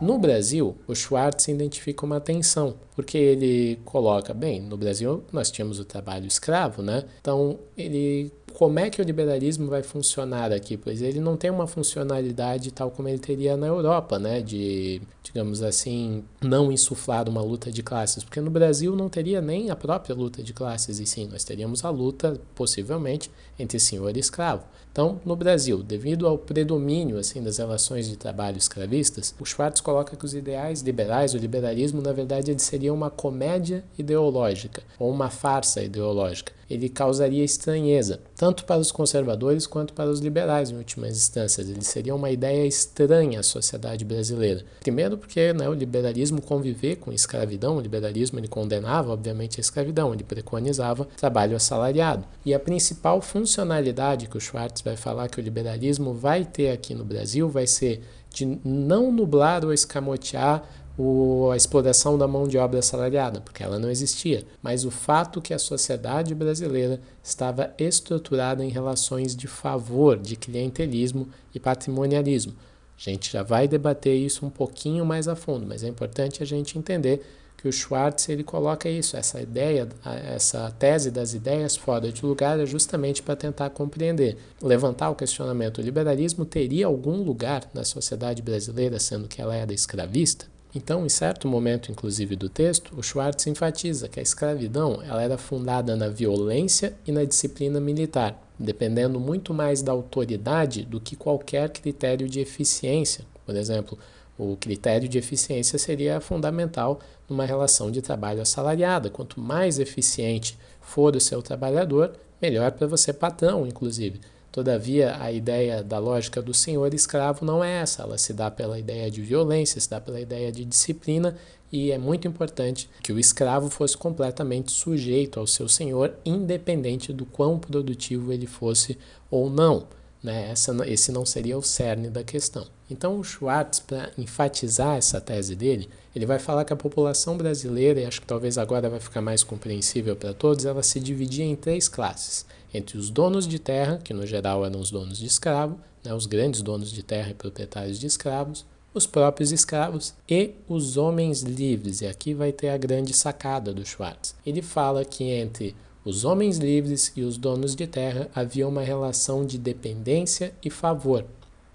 No Brasil, o Schwartz identifica uma tensão, porque ele coloca, bem, no Brasil nós tínhamos o trabalho escravo, né? Então ele como é que o liberalismo vai funcionar aqui? Pois ele não tem uma funcionalidade tal como ele teria na Europa, né? De, digamos assim, não insuflar uma luta de classes, porque no Brasil não teria nem a própria luta de classes, e sim, nós teríamos a luta, possivelmente, entre senhor e escravo. Então, no Brasil, devido ao predomínio assim das relações de trabalho escravistas, o Schwartz coloca que os ideais liberais, o liberalismo, na verdade, ele seria uma comédia ideológica ou uma farsa ideológica. Ele causaria estranheza, tanto para os conservadores quanto para os liberais, em últimas instâncias. Ele seria uma ideia estranha à sociedade brasileira. Primeiro, porque né, o liberalismo conviver com escravidão, o liberalismo ele condenava, obviamente, a escravidão, ele preconizava trabalho assalariado. E a principal funcionalidade que o Schwartz vai falar que o liberalismo vai ter aqui no Brasil vai ser de não nublar ou escamotear o, a exploração da mão de obra assalariada, porque ela não existia, mas o fato que a sociedade brasileira estava estruturada em relações de favor, de clientelismo e patrimonialismo. A gente já vai debater isso um pouquinho mais a fundo, mas é importante a gente entender que o Schwartz ele coloca isso, essa ideia, essa tese das ideias fora de lugar é justamente para tentar compreender, levantar o questionamento: o liberalismo teria algum lugar na sociedade brasileira, sendo que ela era escravista? Então, em certo momento, inclusive do texto, o Schwartz enfatiza que a escravidão ela era fundada na violência e na disciplina militar, dependendo muito mais da autoridade do que qualquer critério de eficiência. Por exemplo, o critério de eficiência seria fundamental numa relação de trabalho assalariada. Quanto mais eficiente for o seu trabalhador, melhor para você, patrão, inclusive. Todavia, a ideia da lógica do senhor escravo não é essa, ela se dá pela ideia de violência, se dá pela ideia de disciplina, e é muito importante que o escravo fosse completamente sujeito ao seu senhor, independente do quão produtivo ele fosse ou não. Né? Essa, esse não seria o cerne da questão. Então, o Schwartz, para enfatizar essa tese dele, ele vai falar que a população brasileira, e acho que talvez agora vai ficar mais compreensível para todos, ela se dividia em três classes entre os donos de terra, que no geral eram os donos de escravo, né, os grandes donos de terra e proprietários de escravos, os próprios escravos e os homens livres. E aqui vai ter a grande sacada do Schwartz. Ele fala que entre os homens livres e os donos de terra havia uma relação de dependência e favor.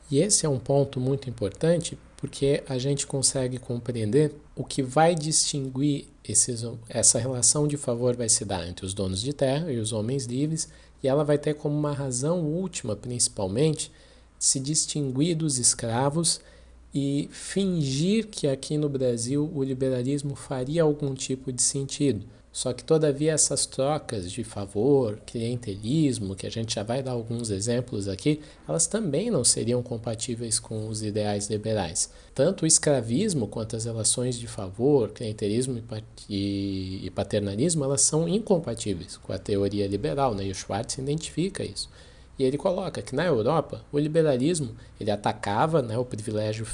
E esse é um ponto muito importante porque a gente consegue compreender o que vai distinguir esses, essa relação de favor vai se dar entre os donos de terra e os homens livres, e ela vai ter como uma razão última, principalmente, se distinguir dos escravos e fingir que aqui no Brasil o liberalismo faria algum tipo de sentido. Só que, todavia, essas trocas de favor, clientelismo, que a gente já vai dar alguns exemplos aqui, elas também não seriam compatíveis com os ideais liberais. Tanto o escravismo quanto as relações de favor, clientelismo e paternalismo, elas são incompatíveis com a teoria liberal, né? e o Schwartz identifica isso. E ele coloca que na Europa o liberalismo ele atacava né, o, privilégio,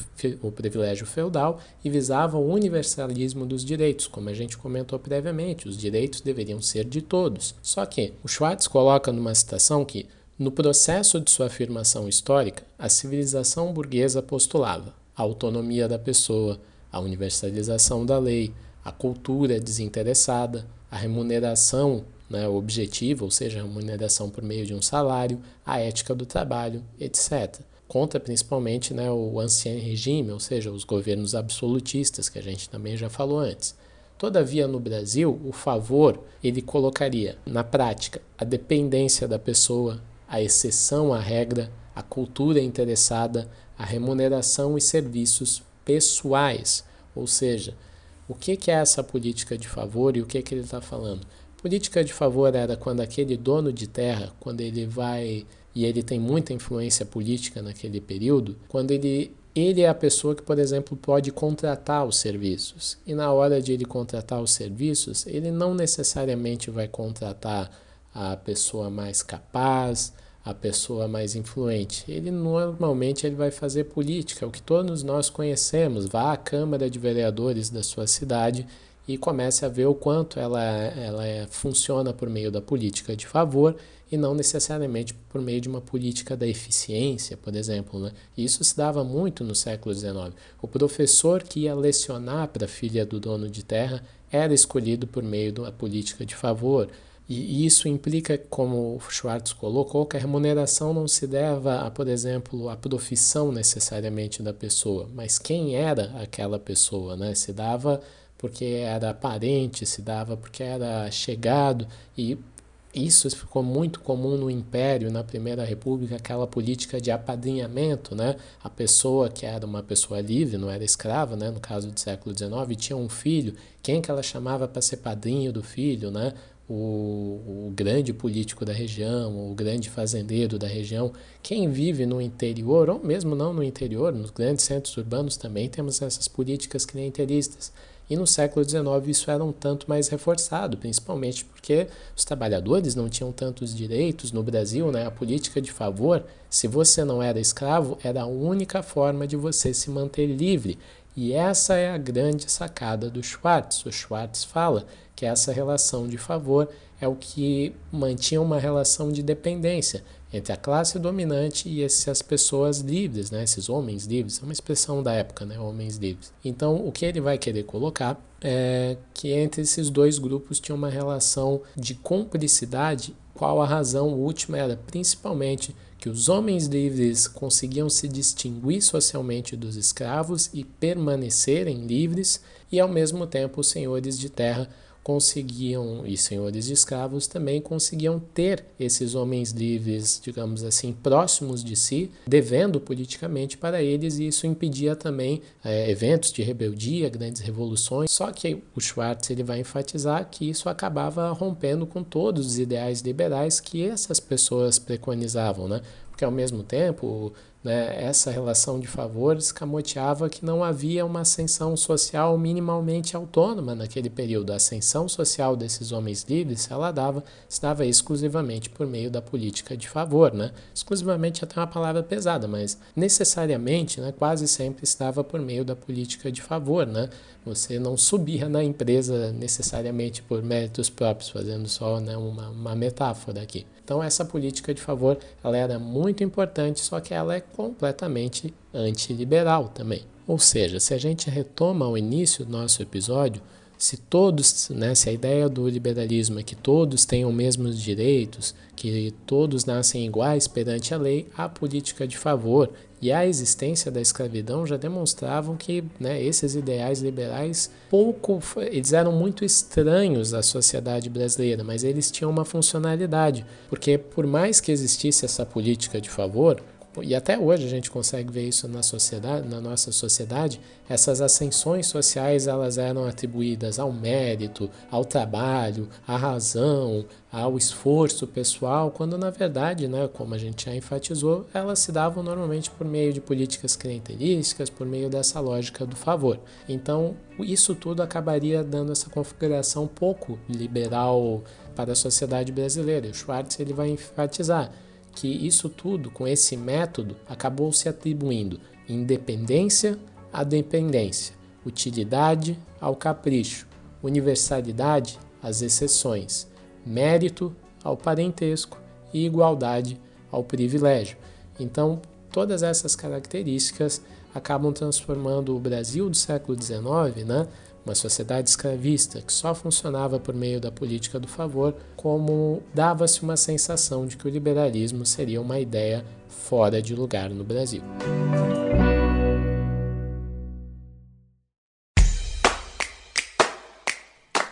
o privilégio feudal e visava o universalismo dos direitos, como a gente comentou previamente, os direitos deveriam ser de todos. Só que o Schwartz coloca numa citação que, no processo de sua afirmação histórica, a civilização burguesa postulava a autonomia da pessoa, a universalização da lei, a cultura desinteressada, a remuneração né, objetivo, ou seja, a remuneração por meio de um salário, a ética do trabalho, etc. Contra principalmente né, o ancien regime, ou seja, os governos absolutistas, que a gente também já falou antes. Todavia, no Brasil, o favor ele colocaria na prática a dependência da pessoa, a exceção à regra, a cultura interessada, a remuneração e serviços pessoais. Ou seja, o que é essa política de favor e o que, que ele está falando? Política de favor era quando aquele dono de terra, quando ele vai e ele tem muita influência política naquele período, quando ele ele é a pessoa que, por exemplo, pode contratar os serviços. E na hora de ele contratar os serviços, ele não necessariamente vai contratar a pessoa mais capaz, a pessoa mais influente. Ele normalmente ele vai fazer política, o que todos nós conhecemos. Vá à Câmara de Vereadores da sua cidade e comece a ver o quanto ela, ela é, funciona por meio da política de favor e não necessariamente por meio de uma política da eficiência, por exemplo. Né? Isso se dava muito no século XIX. O professor que ia lecionar para a filha do dono de terra era escolhido por meio da política de favor. E isso implica, como o Schwartz colocou, que a remuneração não se deva a, por exemplo, a profissão necessariamente da pessoa, mas quem era aquela pessoa, né? Se dava porque era parente, se dava porque era chegado e isso ficou muito comum no Império, na Primeira República, aquela política de apadrinhamento, né? A pessoa que era uma pessoa livre, não era escrava, né? No caso do século XIX, tinha um filho, quem que ela chamava para ser padrinho do filho, né? O, o, grande político da região, o grande fazendeiro da região. Quem vive no interior, ou mesmo não no interior, nos grandes centros urbanos também temos essas políticas clientelistas. E no século XIX isso era um tanto mais reforçado, principalmente porque os trabalhadores não tinham tantos direitos no Brasil, né? A política de favor, se você não era escravo, era a única forma de você se manter livre. E essa é a grande sacada do Schwartz. O Schwartz fala que essa relação de favor é o que mantinha uma relação de dependência entre a classe dominante e essas pessoas livres, né? esses homens livres, é uma expressão da época, né? homens livres. Então, o que ele vai querer colocar é que entre esses dois grupos tinha uma relação de cumplicidade, qual a razão última era principalmente que os homens livres conseguiam se distinguir socialmente dos escravos e permanecerem livres, e ao mesmo tempo os senhores de terra conseguiam, e senhores de escravos também conseguiam ter esses homens livres, digamos assim, próximos de si, devendo politicamente para eles, e isso impedia também é, eventos de rebeldia, grandes revoluções. Só que o Schwartz ele vai enfatizar que isso acabava rompendo com todos os ideais liberais que essas pessoas preconizavam, né? Porque ao mesmo tempo né, essa relação de favores escamoteava que não havia uma ascensão social minimamente autônoma naquele período. A ascensão social desses homens livres, ela dava, se dava exclusivamente por meio da política de favor. Né? Exclusivamente até uma palavra pesada, mas necessariamente, né, quase sempre estava por meio da política de favor. Né? Você não subia na empresa necessariamente por méritos próprios, fazendo só né, uma, uma metáfora aqui. Então essa política de favor ela era muito importante, só que ela é completamente antiliberal também. Ou seja, se a gente retoma ao início do nosso episódio, se todos, né, se a ideia do liberalismo é que todos tenham os mesmos direitos, que todos nascem iguais perante a lei, a política de favor e a existência da escravidão já demonstravam que né, esses ideais liberais pouco eles eram muito estranhos à sociedade brasileira, mas eles tinham uma funcionalidade, porque por mais que existisse essa política de favor, e até hoje a gente consegue ver isso na sociedade, na nossa sociedade, essas ascensões sociais elas eram atribuídas ao mérito, ao trabalho, à razão, ao esforço pessoal, quando na verdade, né, como a gente já enfatizou, elas se davam normalmente por meio de políticas clientelísticas, por meio dessa lógica do favor. Então, isso tudo acabaria dando essa configuração pouco liberal para a sociedade brasileira. O Schwartz ele vai enfatizar que isso tudo, com esse método, acabou se atribuindo independência à dependência, utilidade ao capricho, universalidade às exceções, mérito ao parentesco e igualdade ao privilégio. Então, todas essas características acabam transformando o Brasil do século XIX, né, uma sociedade escravista que só funcionava por meio da política do favor, como dava-se uma sensação de que o liberalismo seria uma ideia fora de lugar no Brasil.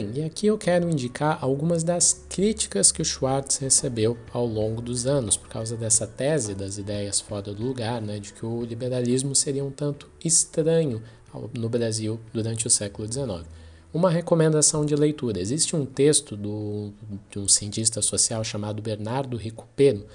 Bem, e aqui eu quero indicar algumas das críticas que o Schwartz recebeu ao longo dos anos, por causa dessa tese das ideias fora do lugar, né, de que o liberalismo seria um tanto estranho no Brasil durante o século XIX. Uma recomendação de leitura: existe um texto do, de um cientista social chamado Bernardo Recupero,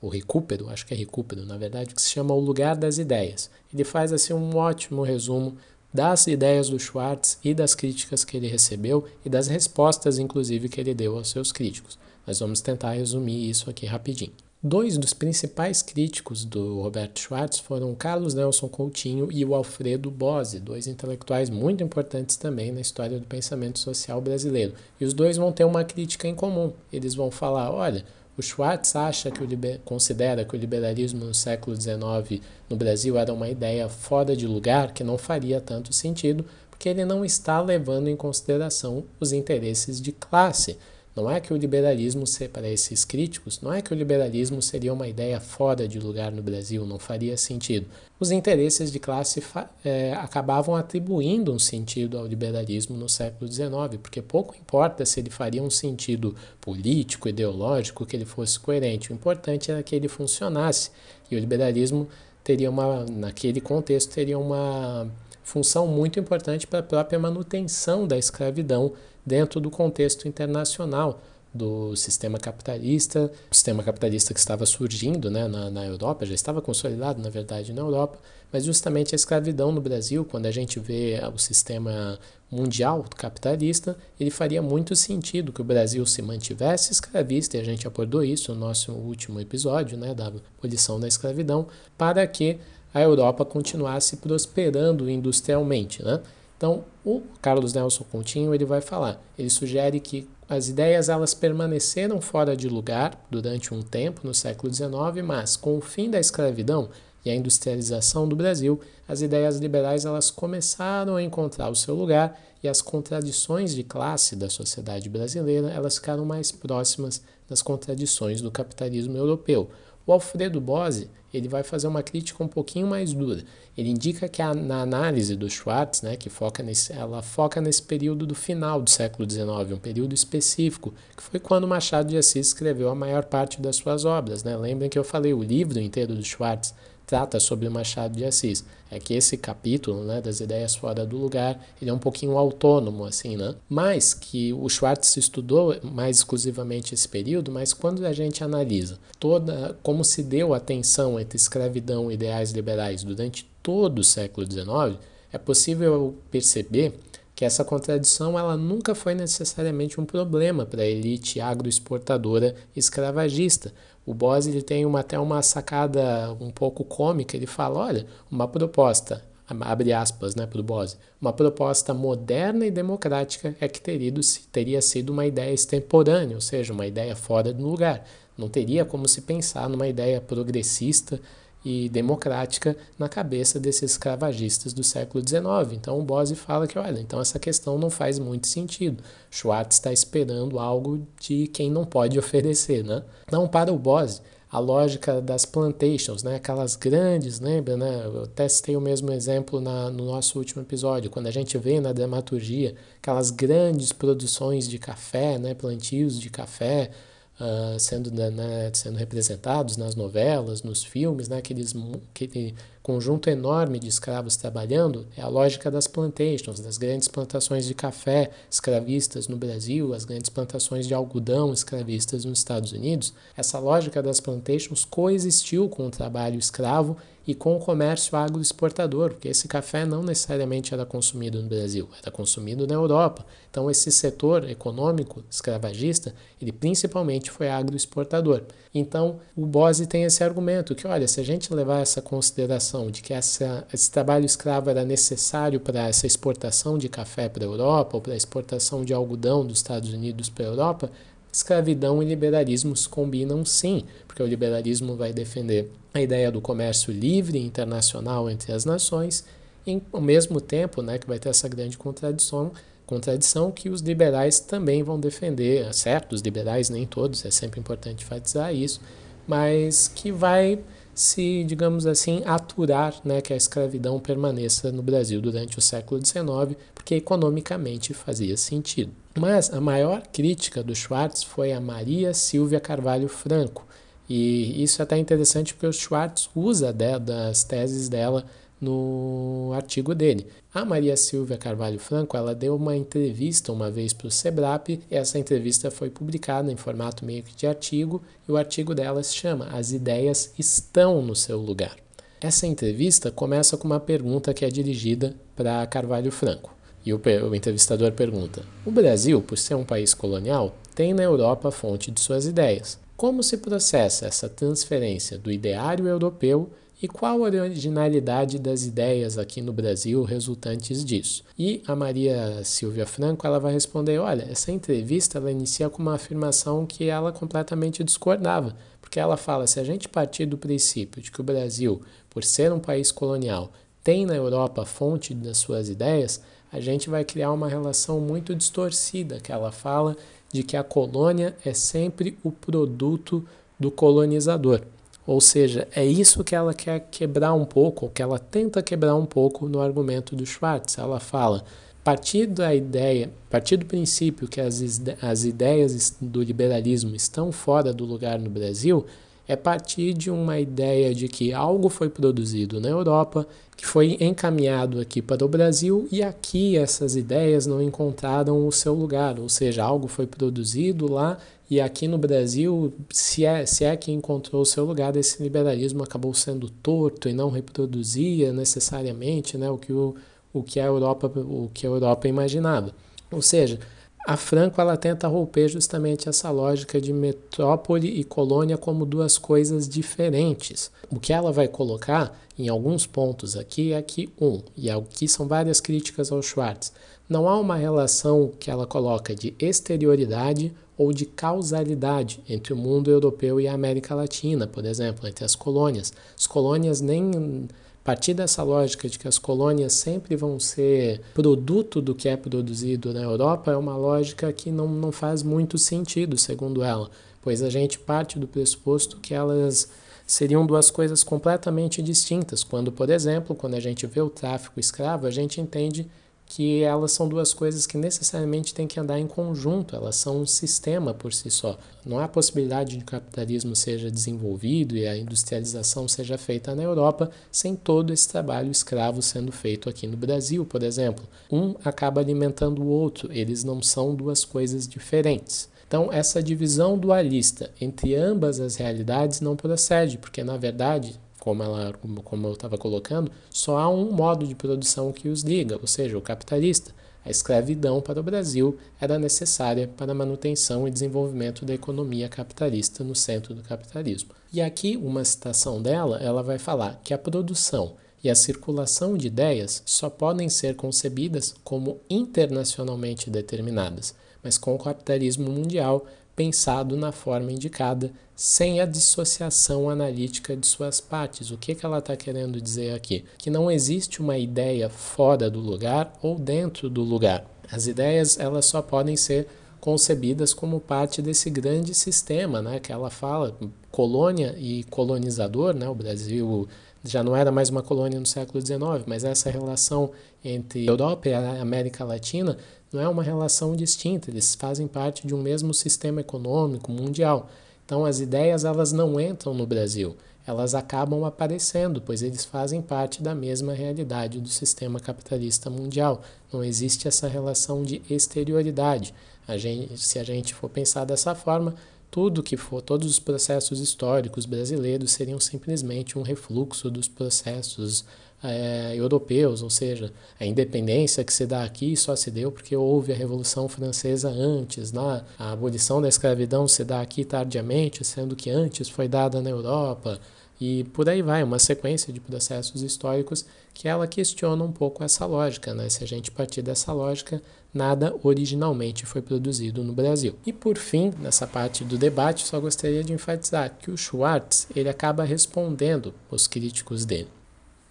o Recupero, acho que é Recupero, na verdade, que se chama O Lugar das Ideias. Ele faz assim um ótimo resumo das ideias do Schwartz e das críticas que ele recebeu e das respostas, inclusive, que ele deu aos seus críticos. Nós vamos tentar resumir isso aqui rapidinho. Dois dos principais críticos do Roberto Schwartz foram Carlos Nelson Coutinho e o Alfredo Bose, dois intelectuais muito importantes também na história do pensamento social brasileiro. E os dois vão ter uma crítica em comum. Eles vão falar: olha, o Schwartz acha que liber... considera que o liberalismo no século XIX no Brasil era uma ideia fora de lugar, que não faria tanto sentido, porque ele não está levando em consideração os interesses de classe. Não é que o liberalismo, para esses críticos, não é que o liberalismo seria uma ideia fora de lugar no Brasil, não faria sentido. Os interesses de classe é, acabavam atribuindo um sentido ao liberalismo no século XIX, porque pouco importa se ele faria um sentido político, ideológico, que ele fosse coerente. O importante era que ele funcionasse. E o liberalismo teria uma, naquele contexto, teria uma função muito importante para a própria manutenção da escravidão dentro do contexto internacional do sistema capitalista, sistema capitalista que estava surgindo né, na, na Europa, já estava consolidado, na verdade, na Europa, mas justamente a escravidão no Brasil, quando a gente vê o sistema mundial capitalista, ele faria muito sentido que o Brasil se mantivesse escravista, e a gente abordou isso no nosso último episódio, né, da abolição da escravidão, para que a Europa continuasse prosperando industrialmente, né? Então, o Carlos Nelson Coutinho ele vai falar, ele sugere que as ideias elas permaneceram fora de lugar durante um tempo no século XIX, mas com o fim da escravidão e a industrialização do Brasil, as ideias liberais elas começaram a encontrar o seu lugar e as contradições de classe da sociedade brasileira elas ficaram mais próximas das contradições do capitalismo europeu. O Alfredo Bose ele vai fazer uma crítica um pouquinho mais dura. Ele indica que a, na análise do Schwartz, né, que foca nesse, ela foca nesse período do final do século XIX, um período específico, que foi quando Machado de Assis escreveu a maior parte das suas obras. Né? Lembrem que eu falei, o livro inteiro do Schwartz trata sobre Machado de Assis. É que esse capítulo, né, das ideias fora do lugar, ele é um pouquinho autônomo, assim, né? Mas que o Schwartz estudou mais exclusivamente esse período, mas quando a gente analisa toda como se deu a tensão entre escravidão e ideais liberais durante todo o século XIX, é possível perceber que essa contradição ela nunca foi necessariamente um problema para a elite agroexportadora escravagista. O Bose ele tem uma, até uma sacada um pouco cômica, ele fala, olha, uma proposta, abre aspas né, para o Bose, uma proposta moderna e democrática é que teria, teria sido uma ideia extemporânea, ou seja, uma ideia fora do lugar. Não teria como se pensar numa ideia progressista e democrática na cabeça desses escravagistas do século XIX. Então o Bose fala que, olha, então essa questão não faz muito sentido. Schwartz está esperando algo de quem não pode oferecer, né? Não para o Bose, a lógica das plantations, né? aquelas grandes, lembra? Né? Eu testei o mesmo exemplo na, no nosso último episódio, quando a gente vê na dramaturgia aquelas grandes produções de café, né? plantios de café, uh, sendo, né, né, sendo representados nas novelas, nos filmes, né, aqueles, aquele conjunto enorme de escravos trabalhando, é a lógica das plantations, das grandes plantações de café escravistas no Brasil, as grandes plantações de algodão escravistas nos Estados Unidos. Essa lógica das plantations coexistiu com o trabalho escravo e com o comércio agroexportador, porque esse café não necessariamente era consumido no Brasil, era consumido na Europa. Então esse setor econômico escravagista, ele principalmente foi agroexportador. Então o Bose tem esse argumento que, olha, se a gente levar essa consideração de que essa, esse trabalho escravo era necessário para essa exportação de café para a Europa ou para a exportação de algodão dos Estados Unidos para a Europa, escravidão e liberalismo se combinam sim, porque o liberalismo vai defender a ideia do comércio livre internacional entre as nações, e ao mesmo tempo né, que vai ter essa grande contradição, contradição que os liberais também vão defender, certos liberais, nem todos, é sempre importante enfatizar isso, mas que vai se, digamos assim, aturar né, que a escravidão permaneça no Brasil durante o século XIX, porque economicamente fazia sentido. Mas a maior crítica do Schwartz foi a Maria Silvia Carvalho Franco. E isso é até interessante porque o Schwartz usa das teses dela no artigo dele. A Maria Silvia Carvalho Franco, ela deu uma entrevista uma vez para o Sebrap, e essa entrevista foi publicada em formato meio que de artigo, e o artigo dela se chama As ideias estão no seu lugar. Essa entrevista começa com uma pergunta que é dirigida para Carvalho Franco. E o, o, entrevistador pergunta: O Brasil, por ser um país colonial, tem na Europa a fonte de suas ideias. Como se processa essa transferência do ideário europeu e qual a originalidade das ideias aqui no Brasil resultantes disso? E a Maria Silvia Franco ela vai responder: olha, essa entrevista ela inicia com uma afirmação que ela completamente discordava, porque ela fala: se a gente partir do princípio de que o Brasil, por ser um país colonial, tem na Europa a fonte das suas ideias, a gente vai criar uma relação muito distorcida, que ela fala de que a colônia é sempre o produto do colonizador. Ou seja, é isso que ela quer quebrar um pouco, ou que ela tenta quebrar um pouco no argumento do Schwartz. Ela fala, a partir da ideia, partir do princípio que as, as ideias do liberalismo estão fora do lugar no Brasil, é partir de uma ideia de que algo foi produzido na Europa, que foi encaminhado aqui para o Brasil e aqui essas ideias não encontraram o seu lugar, ou seja, algo foi produzido lá e aqui no Brasil, se é, se é que encontrou o seu lugar, esse liberalismo acabou sendo torto e não reproduzia necessariamente né, o, que o, o, que a Europa, o que a Europa imaginava. Ou seja, a Franco ela tenta romper justamente essa lógica de metrópole e colônia como duas coisas diferentes. O que ela vai colocar em alguns pontos aqui é que, um, e aqui são várias críticas ao Schwartz, não há uma relação que ela coloca de exterioridade ou de causalidade entre o mundo europeu e a América Latina, por exemplo, entre as colônias. As colônias nem a partir dessa lógica de que as colônias sempre vão ser produto do que é produzido na Europa, é uma lógica que não, não faz muito sentido, segundo ela, pois a gente parte do pressuposto que elas seriam duas coisas completamente distintas, quando, por exemplo, quando a gente vê o tráfico escravo, a gente entende que elas são duas coisas que necessariamente têm que andar em conjunto, elas são um sistema por si só. Não há possibilidade de que o capitalismo seja desenvolvido e a industrialização seja feita na Europa sem todo esse trabalho escravo sendo feito aqui no Brasil, por exemplo. Um acaba alimentando o outro, eles não são duas coisas diferentes. Então, essa divisão dualista entre ambas as realidades não procede, porque na verdade como, ela, como eu estava colocando, só há um modo de produção que os liga, ou seja, o capitalista. A escravidão para o Brasil era necessária para a manutenção e desenvolvimento da economia capitalista no centro do capitalismo. E aqui uma citação dela, ela vai falar que a produção e a circulação de ideias só podem ser concebidas como internacionalmente determinadas, mas com o capitalismo mundial pensado na forma indicada, sem a dissociação analítica de suas partes. O que, que ela está querendo dizer aqui? Que não existe uma ideia fora do lugar ou dentro do lugar. As ideias elas só podem ser concebidas como parte desse grande sistema, né, que ela fala, colônia e colonizador, né, o Brasil já não era mais uma colônia no século XIX, mas essa relação entre Europa e a América Latina não é uma relação distinta, eles fazem parte de um mesmo sistema econômico mundial. Então as ideias elas não entram no Brasil, elas acabam aparecendo, pois eles fazem parte da mesma realidade do sistema capitalista mundial. Não existe essa relação de exterioridade. A gente, se a gente for pensar dessa forma, tudo que for, todos os processos históricos brasileiros seriam simplesmente um refluxo dos processos é, europeus, ou seja, a independência que se dá aqui só se deu porque houve a Revolução Francesa antes, né? a abolição da escravidão se dá aqui tardiamente, sendo que antes foi dada na Europa, e por aí vai, uma sequência de processos históricos que ela questiona um pouco essa lógica, né? Se a gente partir dessa lógica, nada originalmente foi produzido no Brasil. E por fim, nessa parte do debate, só gostaria de enfatizar que o Schwartz, ele acaba respondendo os críticos dele.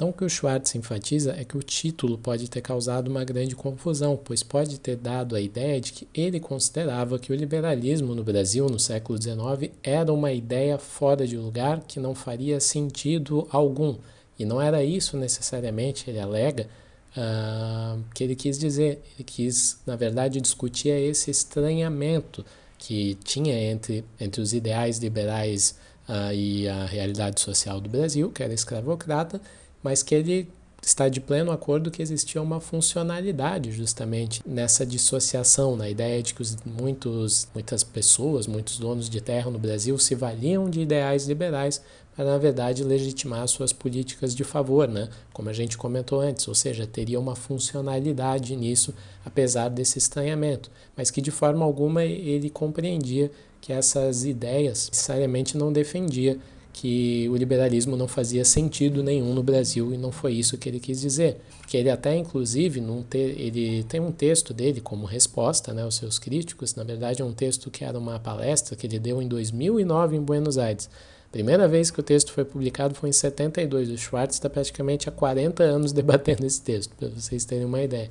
Então, o que o Schwartz enfatiza é que o título pode ter causado uma grande confusão, pois pode ter dado a ideia de que ele considerava que o liberalismo no Brasil no século XIX era uma ideia fora de lugar que não faria sentido algum. E não era isso necessariamente, ele alega, uh, que ele quis dizer. Ele quis, na verdade, discutir esse estranhamento que tinha entre, entre os ideais liberais uh, e a realidade social do Brasil, que era escravocrata, mas que ele está de pleno acordo que existia uma funcionalidade justamente nessa dissociação, na ideia de que os, muitos, muitas pessoas, muitos donos de terra no Brasil se valiam de ideais liberais para, na verdade, legitimar suas políticas de favor, né? como a gente comentou antes, ou seja, teria uma funcionalidade nisso, apesar desse estranhamento, mas que de forma alguma ele compreendia que essas ideias necessariamente não defendia que o liberalismo não fazia sentido nenhum no Brasil e não foi isso que ele quis dizer. Porque ele até, inclusive, num te ele tem um texto dele como resposta né, aos seus críticos, na verdade é um texto que era uma palestra que ele deu em 2009 em Buenos Aires. Primeira vez que o texto foi publicado foi em 72. O Schwartz está praticamente há 40 anos debatendo esse texto, para vocês terem uma ideia.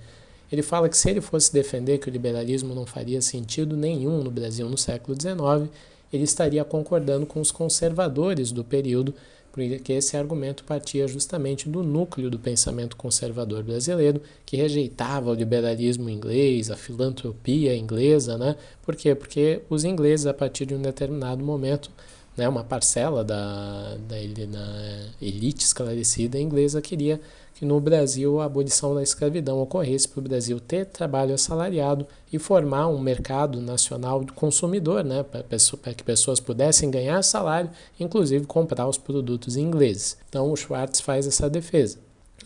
Ele fala que se ele fosse defender que o liberalismo não faria sentido nenhum no Brasil no século XIX, ele estaria concordando com os conservadores do período, porque esse argumento partia justamente do núcleo do pensamento conservador brasileiro, que rejeitava o liberalismo inglês, a filantropia inglesa, né? Por quê? Porque os ingleses, a partir de um determinado momento, né, uma parcela da, da, da elite esclarecida inglesa queria que no Brasil a abolição da escravidão ocorresse para o Brasil ter trabalho assalariado e formar um mercado nacional de consumidor, né, para, que pessoas pudessem ganhar salário, inclusive comprar os produtos ingleses. Então o Schwartz faz essa defesa.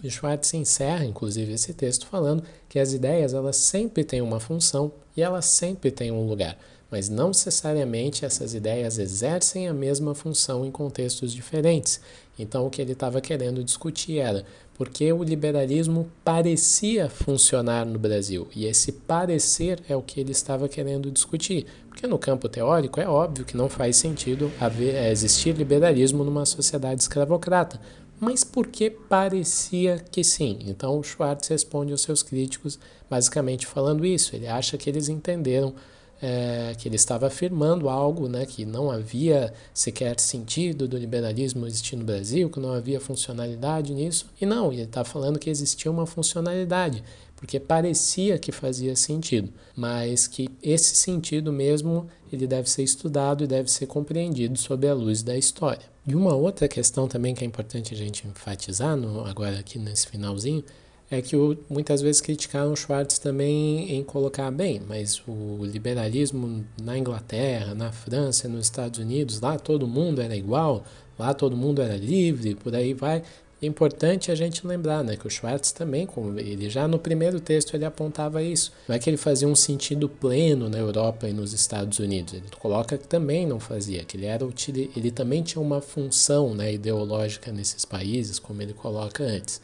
E Schwartz encerra, inclusive, esse texto falando que as ideias elas sempre têm uma função e elas sempre têm um lugar mas não necessariamente essas ideias exercem a mesma função em contextos diferentes. Então, o que ele estava querendo discutir era por que o liberalismo parecia funcionar no Brasil. E esse parecer é o que ele estava querendo discutir. Porque no campo teórico é óbvio que não faz sentido haver, é, existir liberalismo numa sociedade escravocrata. Mas por que parecia que sim? Então, o Schwartz responde aos seus críticos basicamente falando isso. Ele acha que eles entenderam é, que ele estava afirmando algo né, que não havia sequer sentido do liberalismo existir no Brasil, que não havia funcionalidade nisso. E não, ele está falando que existia uma funcionalidade, porque parecia que fazia sentido, mas que esse sentido mesmo ele deve ser estudado e deve ser compreendido sob a luz da história. E uma outra questão também que é importante a gente enfatizar no, agora aqui nesse finalzinho é que o, muitas vezes criticaram Schwartz também em colocar bem, mas o liberalismo na Inglaterra, na França, nos Estados Unidos, lá todo mundo era igual, lá todo mundo era livre, por aí vai. É importante a gente lembrar, né, que o Schwartz também, ele já no primeiro texto ele apontava isso. Não é que ele fazia um sentido pleno na Europa e nos Estados Unidos. Ele coloca que também não fazia, que ele era ele também tinha uma função, né, ideológica nesses países, como ele coloca antes.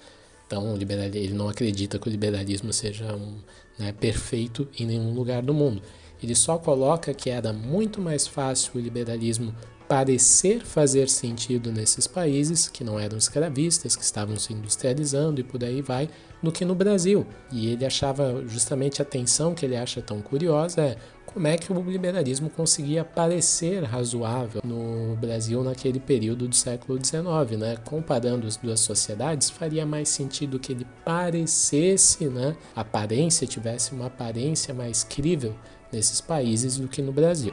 Então, ele não acredita que o liberalismo seja um, né, perfeito em nenhum lugar do mundo. Ele só coloca que era muito mais fácil o liberalismo parecer fazer sentido nesses países que não eram escravistas, que estavam se industrializando e por aí vai, do que no Brasil. E ele achava justamente a tensão que ele acha tão curiosa é como é que o liberalismo conseguia parecer razoável no Brasil naquele período do século XIX, né? Comparando as duas sociedades, faria mais sentido que ele parecesse, né? Aparência tivesse uma aparência mais crível nesses países do que no Brasil.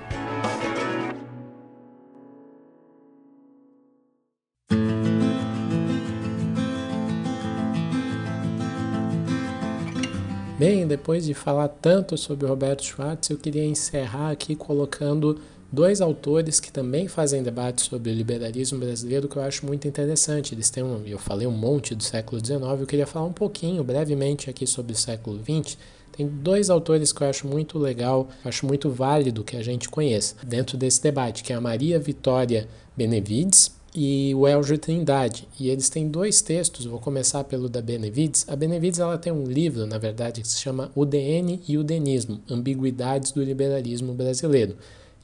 Bem, depois de falar tanto sobre Roberto Schwartz, eu queria encerrar aqui colocando dois autores que também fazem debate sobre o liberalismo brasileiro que eu acho muito interessante. Eles têm um, eu falei um monte do século XIX, eu queria falar um pouquinho, brevemente aqui sobre o século XX. Tem dois autores que eu acho muito legal, acho muito válido que a gente conheça dentro desse debate, que é a Maria Vitória Benevides, e o Elgio Trindade. E eles têm dois textos, vou começar pelo da Benevides. A Benevides ela tem um livro, na verdade, que se chama O DN e o Denismo, Ambiguidades do Liberalismo Brasileiro.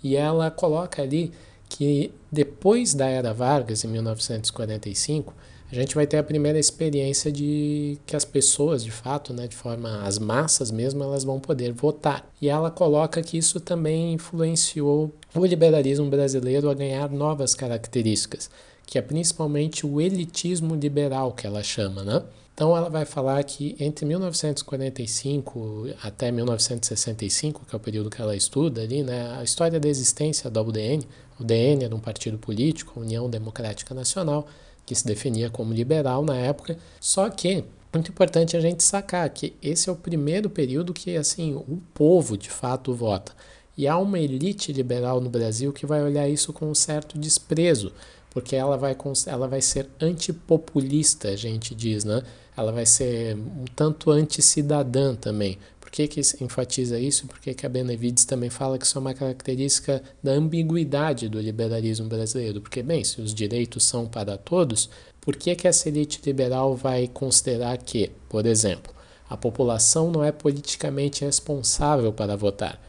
E ela coloca ali que depois da Era Vargas, em 1945, a gente vai ter a primeira experiência de que as pessoas, de fato, né, de forma as massas mesmo, elas vão poder votar. E ela coloca que isso também influenciou o liberalismo brasileiro a ganhar novas características, que é principalmente o elitismo liberal que ela chama, né? Então ela vai falar que entre 1945 até 1965, que é o período que ela estuda ali, né, a história da existência da UDN, o UDN era um partido político, a União Democrática Nacional, que se definia como liberal na época, só que muito importante a gente sacar que esse é o primeiro período que assim o povo de fato vota. E há uma elite liberal no Brasil que vai olhar isso com um certo desprezo, porque ela vai, ela vai ser antipopulista, a gente diz, né? Ela vai ser um tanto anticidadã também. Por que, que enfatiza isso? Porque que a Benevides também fala que isso é uma característica da ambiguidade do liberalismo brasileiro. Porque, bem, se os direitos são para todos, por que, que essa elite liberal vai considerar que, por exemplo, a população não é politicamente responsável para votar?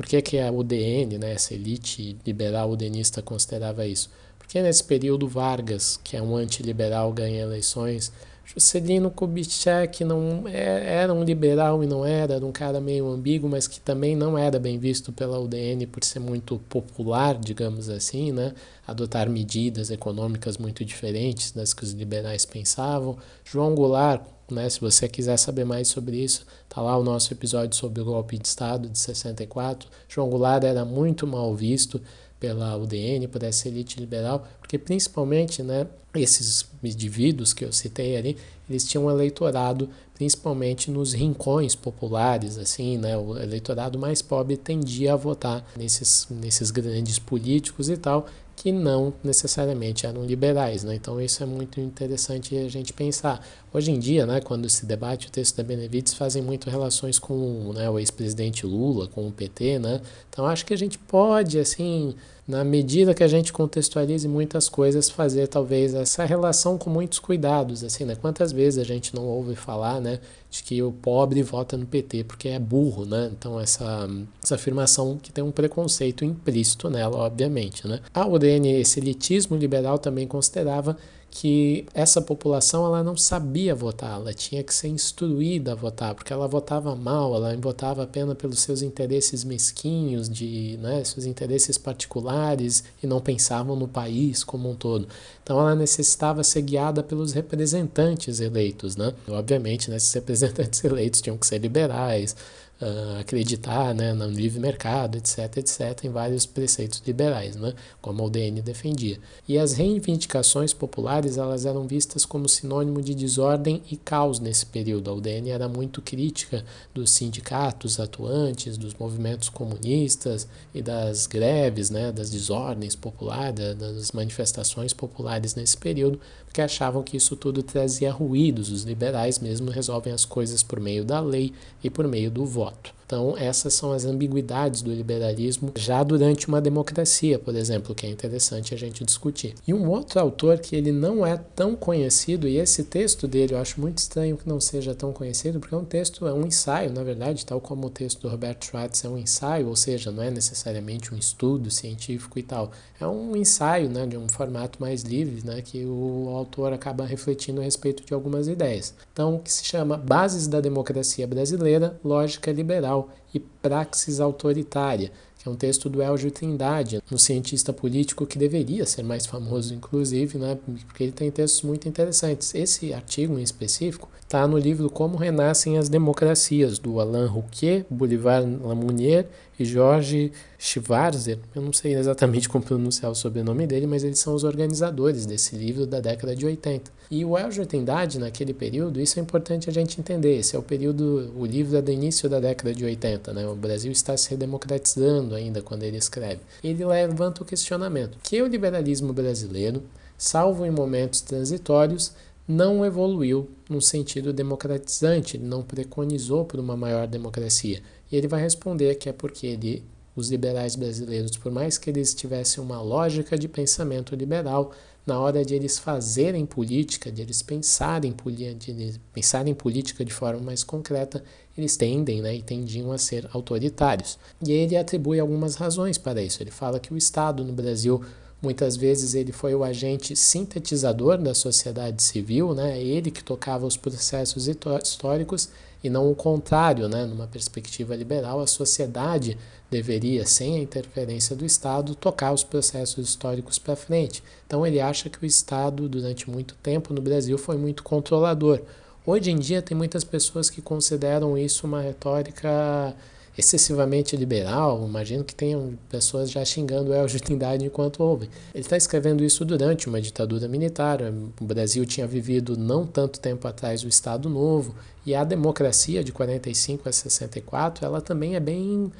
Por que, que a UDN, né, essa elite liberal udenista, considerava isso? Porque nesse período Vargas, que é um antiliberal, ganha eleições, Juscelino Kubitschek não é, era um liberal e não era, era um cara meio ambíguo, mas que também não era bem visto pela UDN por ser muito popular, digamos assim, né? adotar medidas econômicas muito diferentes das que os liberais pensavam. João Goulart, né, se você quiser saber mais sobre isso, tá lá o nosso episódio sobre o golpe de Estado de 64. João Goulart era muito mal visto pela UDN, por essa elite liberal, porque principalmente né, esses indivíduos que eu citei ali, eles tinham um eleitorado principalmente nos rincões populares, assim, né, o eleitorado mais pobre tendia a votar nesses, nesses grandes políticos e tal, que não necessariamente eram liberais, né? Então isso é muito interessante a gente pensar. Hoje em dia, né, quando se debate o texto da Benevides, fazem muito relações com né, o ex-presidente Lula, com o PT, né? Então acho que a gente pode, assim, na medida que a gente contextualize muitas coisas, fazer talvez essa relação com muitos cuidados, assim, né? Quantas vezes a gente não ouve falar, né, de que o pobre vota no PT porque é burro, né? Então essa, essa afirmação que tem um preconceito implícito nela, obviamente, né? A UDN, esse elitismo liberal também considerava que essa população ela não sabia votar, ela tinha que ser instruída a votar, porque ela votava mal, ela votava apenas pelos seus interesses mesquinhos, de né, seus interesses particulares e não pensavam no país como um todo. Então ela necessitava ser guiada pelos representantes eleitos, né? Obviamente, né, esses representantes eleitos tinham que ser liberais, uh, acreditar né, no livre mercado, etc, etc, em vários preceitos liberais, né, como a UDN defendia. E as reivindicações populares elas eram vistas como sinônimo de desordem e caos nesse período. A UDN era muito crítica dos sindicatos atuantes, dos movimentos comunistas e das greves, né, das desordens populares, das manifestações populares nesse período, porque achavam que isso tudo trazia ruídos. Os liberais mesmo resolvem as coisas por meio da lei e por meio do voto. lot. Então, essas são as ambiguidades do liberalismo já durante uma democracia, por exemplo, que é interessante a gente discutir. E um outro autor que ele não é tão conhecido, e esse texto dele eu acho muito estranho que não seja tão conhecido, porque é um texto, é um ensaio, na verdade, tal como o texto do Robert Schwartz é um ensaio, ou seja, não é necessariamente um estudo científico e tal. É um ensaio, né, de um formato mais livre, né, que o autor acaba refletindo a respeito de algumas ideias. Então, que se chama Bases da Democracia Brasileira, Lógica Liberal e Praxis Autoritária, que é um texto do Elgio Trindade, um cientista político que deveria ser mais famoso, inclusive, né, porque ele tem textos muito interessantes. Esse artigo em específico está no livro Como Renascem as Democracias, do Alain Rouquier, Bolivar Lamounier e Jorge Schwarzer. Eu não sei exatamente como pronunciar o sobrenome dele, mas eles são os organizadores desse livro da década de 80. E o Elgio Trindade, naquele período, isso é importante a gente entender. Esse é o período, o livro é do início da década de 80, né? O Brasil está se democratizando ainda quando ele escreve. Ele levanta o questionamento que o liberalismo brasileiro, salvo em momentos transitórios, não evoluiu num sentido democratizante, ele não preconizou por uma maior democracia. E ele vai responder que é porque ele, os liberais brasileiros, por mais que eles tivessem uma lógica de pensamento liberal, na hora de eles fazerem política, de eles pensarem, de eles pensarem política de forma mais concreta, eles tendem né, e tendiam a ser autoritários. E ele atribui algumas razões para isso. Ele fala que o Estado no Brasil Muitas vezes ele foi o agente sintetizador da sociedade civil, né? ele que tocava os processos históricos e não o contrário, né? numa perspectiva liberal, a sociedade deveria, sem a interferência do Estado, tocar os processos históricos para frente. Então ele acha que o Estado, durante muito tempo no Brasil, foi muito controlador. Hoje em dia tem muitas pessoas que consideram isso uma retórica excessivamente liberal. Imagino que tenham pessoas já xingando El Trindade enquanto ouvem. Ele está escrevendo isso durante uma ditadura militar. O Brasil tinha vivido não tanto tempo atrás o Estado Novo e a democracia de 45 a 64 ela também é bem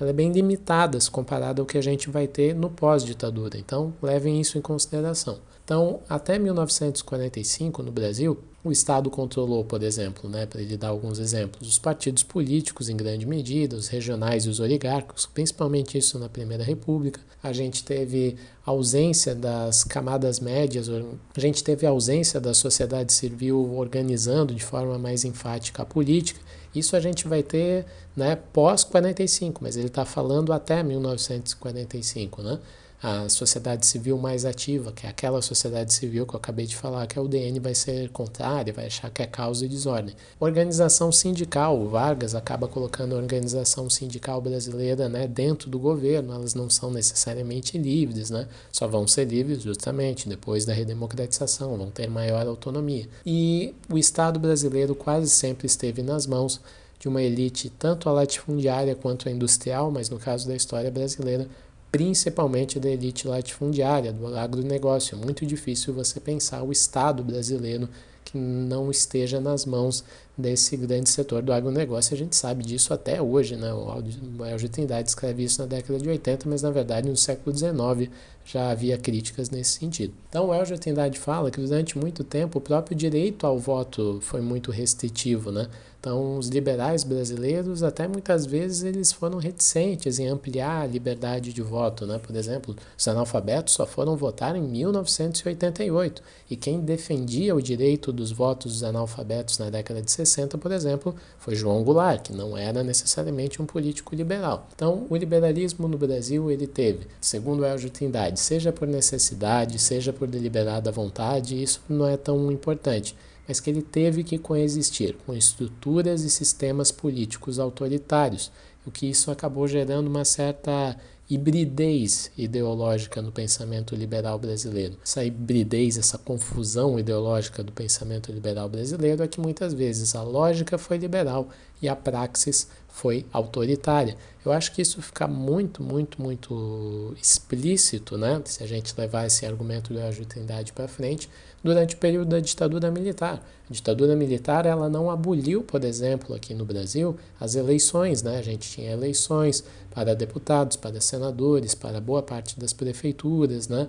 ela é bem limitada comparada ao que a gente vai ter no pós-ditadura. Então, levem isso em consideração. Então, até 1945, no Brasil, o Estado controlou, por exemplo, né, para ele dar alguns exemplos, os partidos políticos em grande medida, os regionais e os oligárquicos, principalmente isso na Primeira República. A gente teve ausência das camadas médias, a gente teve ausência da sociedade civil organizando de forma mais enfática a política. Isso a gente vai ter né, pós 45, mas ele está falando até 1945, né? A sociedade civil mais ativa, que é aquela sociedade civil que eu acabei de falar, que a UDN vai ser contrária, vai achar que é causa e desordem. Organização sindical, o Vargas acaba colocando a organização sindical brasileira né, dentro do governo, elas não são necessariamente livres, né, só vão ser livres justamente depois da redemocratização, vão ter maior autonomia. E o Estado brasileiro quase sempre esteve nas mãos de uma elite tanto a latifundiária quanto a industrial, mas no caso da história brasileira, principalmente da elite latifundiária, do agronegócio. É muito difícil você pensar o Estado brasileiro que não esteja nas mãos desse grande setor do agronegócio. A gente sabe disso até hoje, né? O Elgio Trindade escreve isso na década de 80, mas na verdade no século XIX já havia críticas nesse sentido. Então o Elgio Trindade fala que durante muito tempo o próprio direito ao voto foi muito restritivo, né? Então, os liberais brasileiros, até muitas vezes, eles foram reticentes em ampliar a liberdade de voto. Né? Por exemplo, os analfabetos só foram votar em 1988. E quem defendia o direito dos votos dos analfabetos na década de 60, por exemplo, foi João Goulart, que não era necessariamente um político liberal. Então, o liberalismo no Brasil, ele teve, segundo Elgio Trindade, seja por necessidade, seja por deliberada vontade, isso não é tão importante mas que ele teve que coexistir com estruturas e sistemas políticos autoritários, o que isso acabou gerando uma certa hibridez ideológica no pensamento liberal brasileiro. Essa hibridez, essa confusão ideológica do pensamento liberal brasileiro é que muitas vezes a lógica foi liberal e a praxis foi autoritária. Eu acho que isso fica muito, muito, muito explícito, né? Se a gente levar esse argumento da Trindade para frente, durante o período da ditadura militar. A ditadura militar ela não aboliu, por exemplo, aqui no Brasil, as eleições. Né? A gente tinha eleições para deputados, para senadores, para boa parte das prefeituras, né?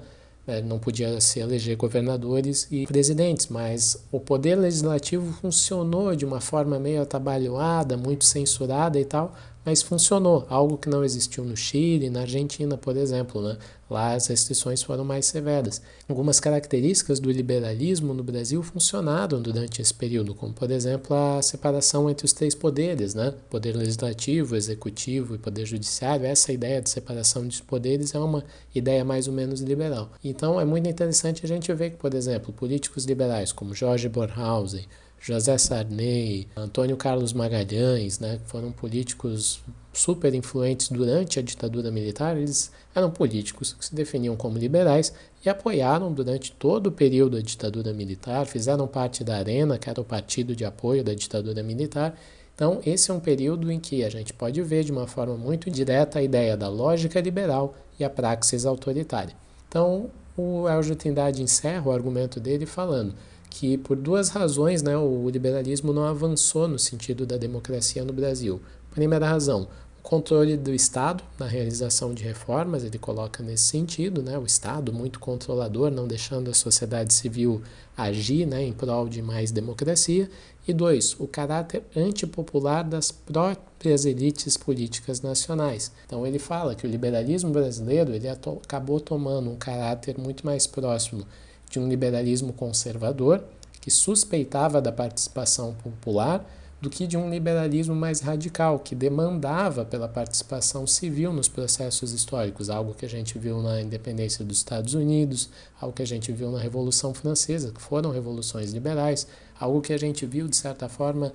É, não podia se eleger governadores e presidentes, mas o poder legislativo funcionou de uma forma meio atabalhoada, muito censurada e tal, mas funcionou, algo que não existiu no Chile, na Argentina, por exemplo. Né? Lá as restrições foram mais severas. Algumas características do liberalismo no Brasil funcionaram durante esse período, como, por exemplo, a separação entre os três poderes, né? poder legislativo, executivo e poder judiciário. Essa ideia de separação dos poderes é uma ideia mais ou menos liberal. Então é muito interessante a gente ver que, por exemplo, políticos liberais como Jorge Bornhausen, José Sarney, Antônio Carlos Magalhães, né, que foram políticos super influentes durante a ditadura militar, eles eram políticos que se definiam como liberais e apoiaram durante todo o período da ditadura militar, fizeram parte da Arena, que era o partido de apoio da ditadura militar. Então, esse é um período em que a gente pode ver de uma forma muito direta a ideia da lógica liberal e a praxis autoritária. Então, o Elgio Trindade encerra o argumento dele falando que por duas razões né, o liberalismo não avançou no sentido da democracia no Brasil. Primeira razão, o controle do Estado na realização de reformas, ele coloca nesse sentido, né, o Estado muito controlador, não deixando a sociedade civil agir né, em prol de mais democracia. E dois, o caráter antipopular das próprias elites políticas nacionais. Então ele fala que o liberalismo brasileiro ele acabou tomando um caráter muito mais próximo de um liberalismo conservador, que suspeitava da participação popular, do que de um liberalismo mais radical, que demandava pela participação civil nos processos históricos, algo que a gente viu na independência dos Estados Unidos, algo que a gente viu na Revolução Francesa, que foram revoluções liberais, algo que a gente viu, de certa forma,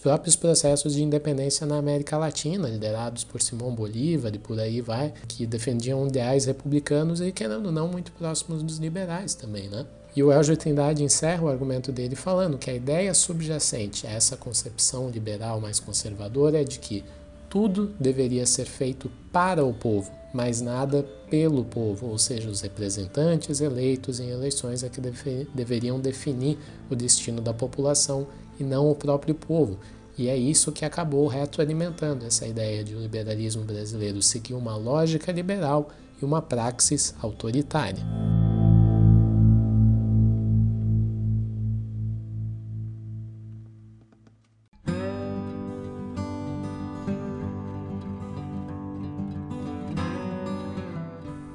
próprios processos de independência na América Latina, liderados por Simão Bolívar e por aí vai, que defendiam ideais republicanos e, querendo ou não, muito próximos dos liberais também, né? E o Elgio Trindade encerra o argumento dele falando que a ideia subjacente a essa concepção liberal mais conservadora é de que tudo deveria ser feito para o povo, mas nada pelo povo, ou seja, os representantes eleitos em eleições é que deve, deveriam definir o destino da população e não o próprio povo. E é isso que acabou retroalimentando essa ideia de o liberalismo brasileiro seguir uma lógica liberal e uma praxis autoritária.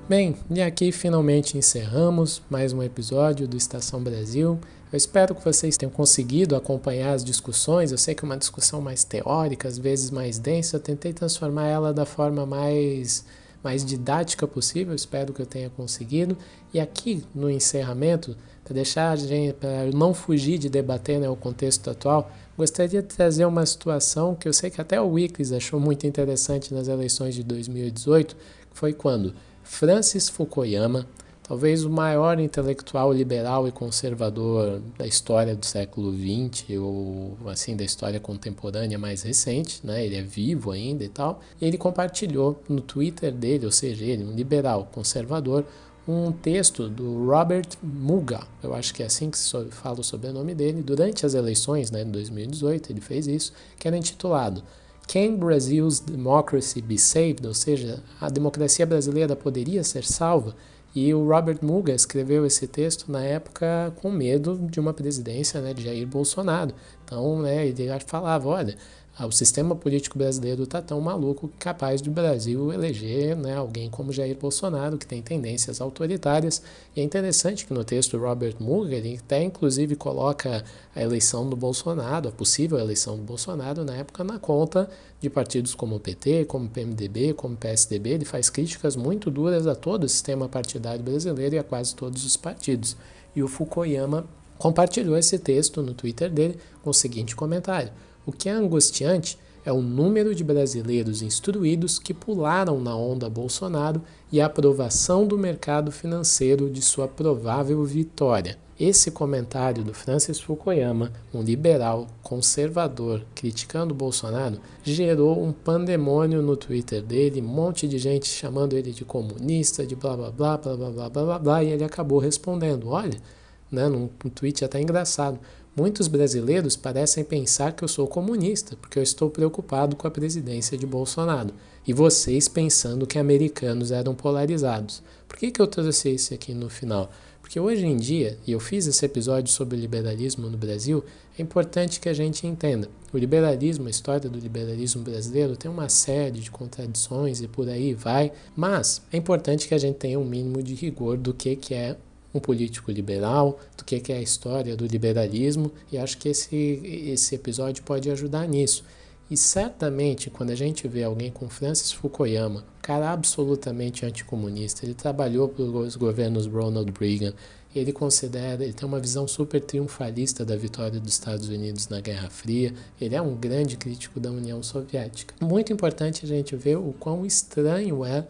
Bem, e aqui finalmente encerramos mais um episódio do Estação Brasil. Eu espero que vocês tenham conseguido acompanhar as discussões. Eu sei que é uma discussão mais teórica, às vezes mais densa. Eu tentei transformar ela da forma mais, mais didática possível. Eu espero que eu tenha conseguido. E aqui no encerramento, para deixar a gente, para não fugir de debater né, o contexto atual, gostaria de trazer uma situação que eu sei que até o Wikileaks achou muito interessante nas eleições de 2018, que foi quando Francis Fukuyama, talvez o maior intelectual liberal e conservador da história do século XX ou assim da história contemporânea mais recente, né? Ele é vivo ainda e tal. Ele compartilhou no Twitter dele, ou seja, ele um liberal conservador, um texto do Robert Muga, eu acho que é assim que se fala o sobrenome dele, durante as eleições, né, de 2018, ele fez isso, que era intitulado Can Brazil's democracy be saved? Ou seja, a democracia brasileira poderia ser salva? E o Robert Muga escreveu esse texto na época com medo de uma presidência né, de Jair Bolsonaro. Então, né, ele falava, olha, o sistema político brasileiro está tão maluco que capaz do Brasil eleger né, alguém como Jair Bolsonaro, que tem tendências autoritárias. E é interessante que no texto Robert Mugabe ele até inclusive coloca a eleição do Bolsonaro, a possível eleição do Bolsonaro na época, na conta de partidos como o PT, como o PMDB, como o PSDB. Ele faz críticas muito duras a todo o sistema partidário brasileiro e a quase todos os partidos. E o Fukuyama compartilhou esse texto no Twitter dele com o seguinte comentário. O que é angustiante é o número de brasileiros instruídos que pularam na onda Bolsonaro e a aprovação do mercado financeiro de sua provável vitória. Esse comentário do Francis Fukuyama, um liberal conservador criticando Bolsonaro, gerou um pandemônio no Twitter dele, um monte de gente chamando ele de comunista, de blá blá blá blá blá blá blá, blá e ele acabou respondendo: olha, né, num, tweet até engraçado. Muitos brasileiros parecem pensar que eu sou comunista porque eu estou preocupado com a presidência de Bolsonaro. E vocês pensando que americanos eram polarizados. Por que, que eu trouxe isso aqui no final? Porque hoje em dia, e eu fiz esse episódio sobre liberalismo no Brasil, é importante que a gente entenda. O liberalismo, a história do liberalismo brasileiro tem uma série de contradições e por aí vai, mas é importante que a gente tenha um mínimo de rigor do que, que é um político liberal, do que é a história do liberalismo, e acho que esse, esse episódio pode ajudar nisso. E certamente, quando a gente vê alguém com Francis Fukuyama, cara absolutamente anticomunista, ele trabalhou para os governos Ronald Reagan, ele considera, ele tem uma visão super triunfalista da vitória dos Estados Unidos na Guerra Fria, ele é um grande crítico da União Soviética. Muito importante a gente ver o quão estranho é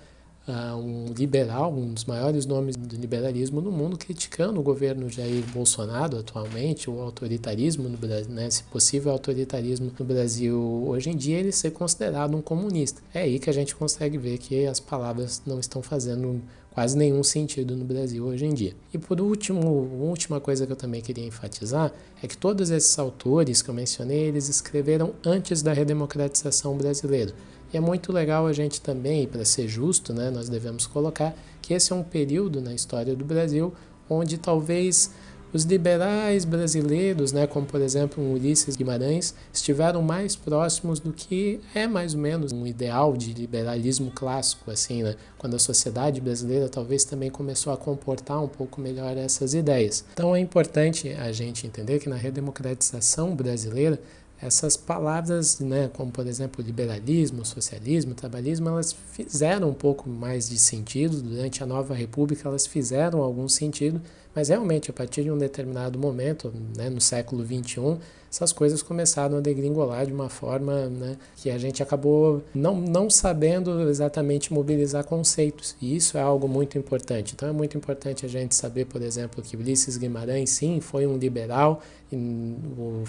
uh, um liberal, um dos maiores nomes do liberalismo no mundo, criticando o governo Jair Bolsonaro atualmente, o autoritarismo no Brasil, né, esse possível autoritarismo no Brasil hoje em dia, ele ser considerado um comunista. É aí que a gente consegue ver que as palavras não estão fazendo quase nenhum sentido no Brasil hoje em dia. E por último, última coisa que eu também queria enfatizar é que todos esses autores que eu mencionei, eles escreveram antes da redemocratização brasileira. E é muito legal a gente também, para ser justo, né, nós devemos colocar que esse é um período na história do Brasil onde talvez os liberais brasileiros, né, como por exemplo um Ulisses Guimarães, estiveram mais próximos do que é mais ou menos um ideal de liberalismo clássico, assim, né, quando a sociedade brasileira talvez também começou a comportar um pouco melhor essas ideias. Então é importante a gente entender que na redemocratização brasileira essas palavras, né, como por exemplo liberalismo, socialismo, trabalhismo, elas fizeram um pouco mais de sentido durante a nova república, elas fizeram algum sentido, mas realmente a partir de um determinado momento, né, no século 21, essas coisas começaram a degringolar de uma forma né, que a gente acabou não, não sabendo exatamente mobilizar conceitos. E isso é algo muito importante. Então é muito importante a gente saber, por exemplo, que Ulisses Guimarães, sim, foi um liberal, o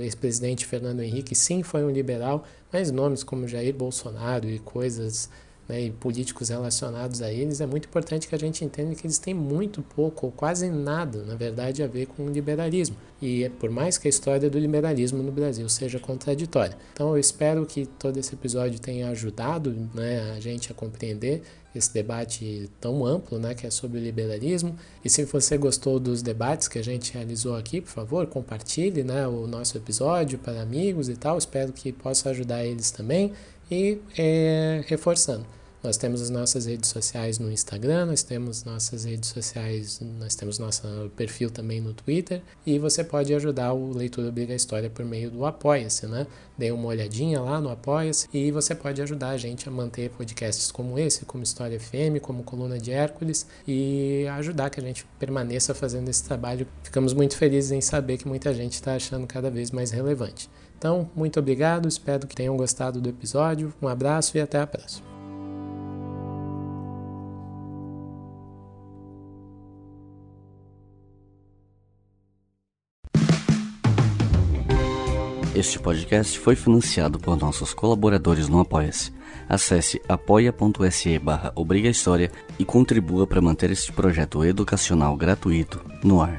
ex-presidente Fernando Henrique, sim, foi um liberal, mas nomes como Jair Bolsonaro e coisas né, e políticos relacionados a eles, é muito importante que a gente entenda que eles têm muito pouco ou quase nada, na verdade, a ver com o liberalismo. E é por mais que a história do liberalismo no Brasil seja contraditória. Então eu espero que todo esse episódio tenha ajudado né, a gente a compreender esse debate tão amplo, né, que é sobre o liberalismo. E se você gostou dos debates que a gente realizou aqui, por favor, compartilhe, né, o nosso episódio para amigos e tal. Espero que possa ajudar eles também. E é, reforçando, nós temos as nossas redes sociais no Instagram, nós temos nossas redes sociais, nós temos nosso perfil também no Twitter e você pode ajudar o Leitura Obriga a História por meio do Apoia-se, né? Dê uma olhadinha lá no Apoia-se e você pode ajudar a gente a manter podcasts como esse, como História FM, como Coluna de Hércules e ajudar que a gente permaneça fazendo esse trabalho. Ficamos muito felizes em saber que muita gente está achando cada vez mais relevante. Então, muito obrigado, espero que tenham gostado do episódio. Um abraço e até a próxima. Este podcast foi financiado por nossos colaboradores no Apoia-se. Acesse apoia.se barra e contribua para manter este projeto educacional gratuito no ar.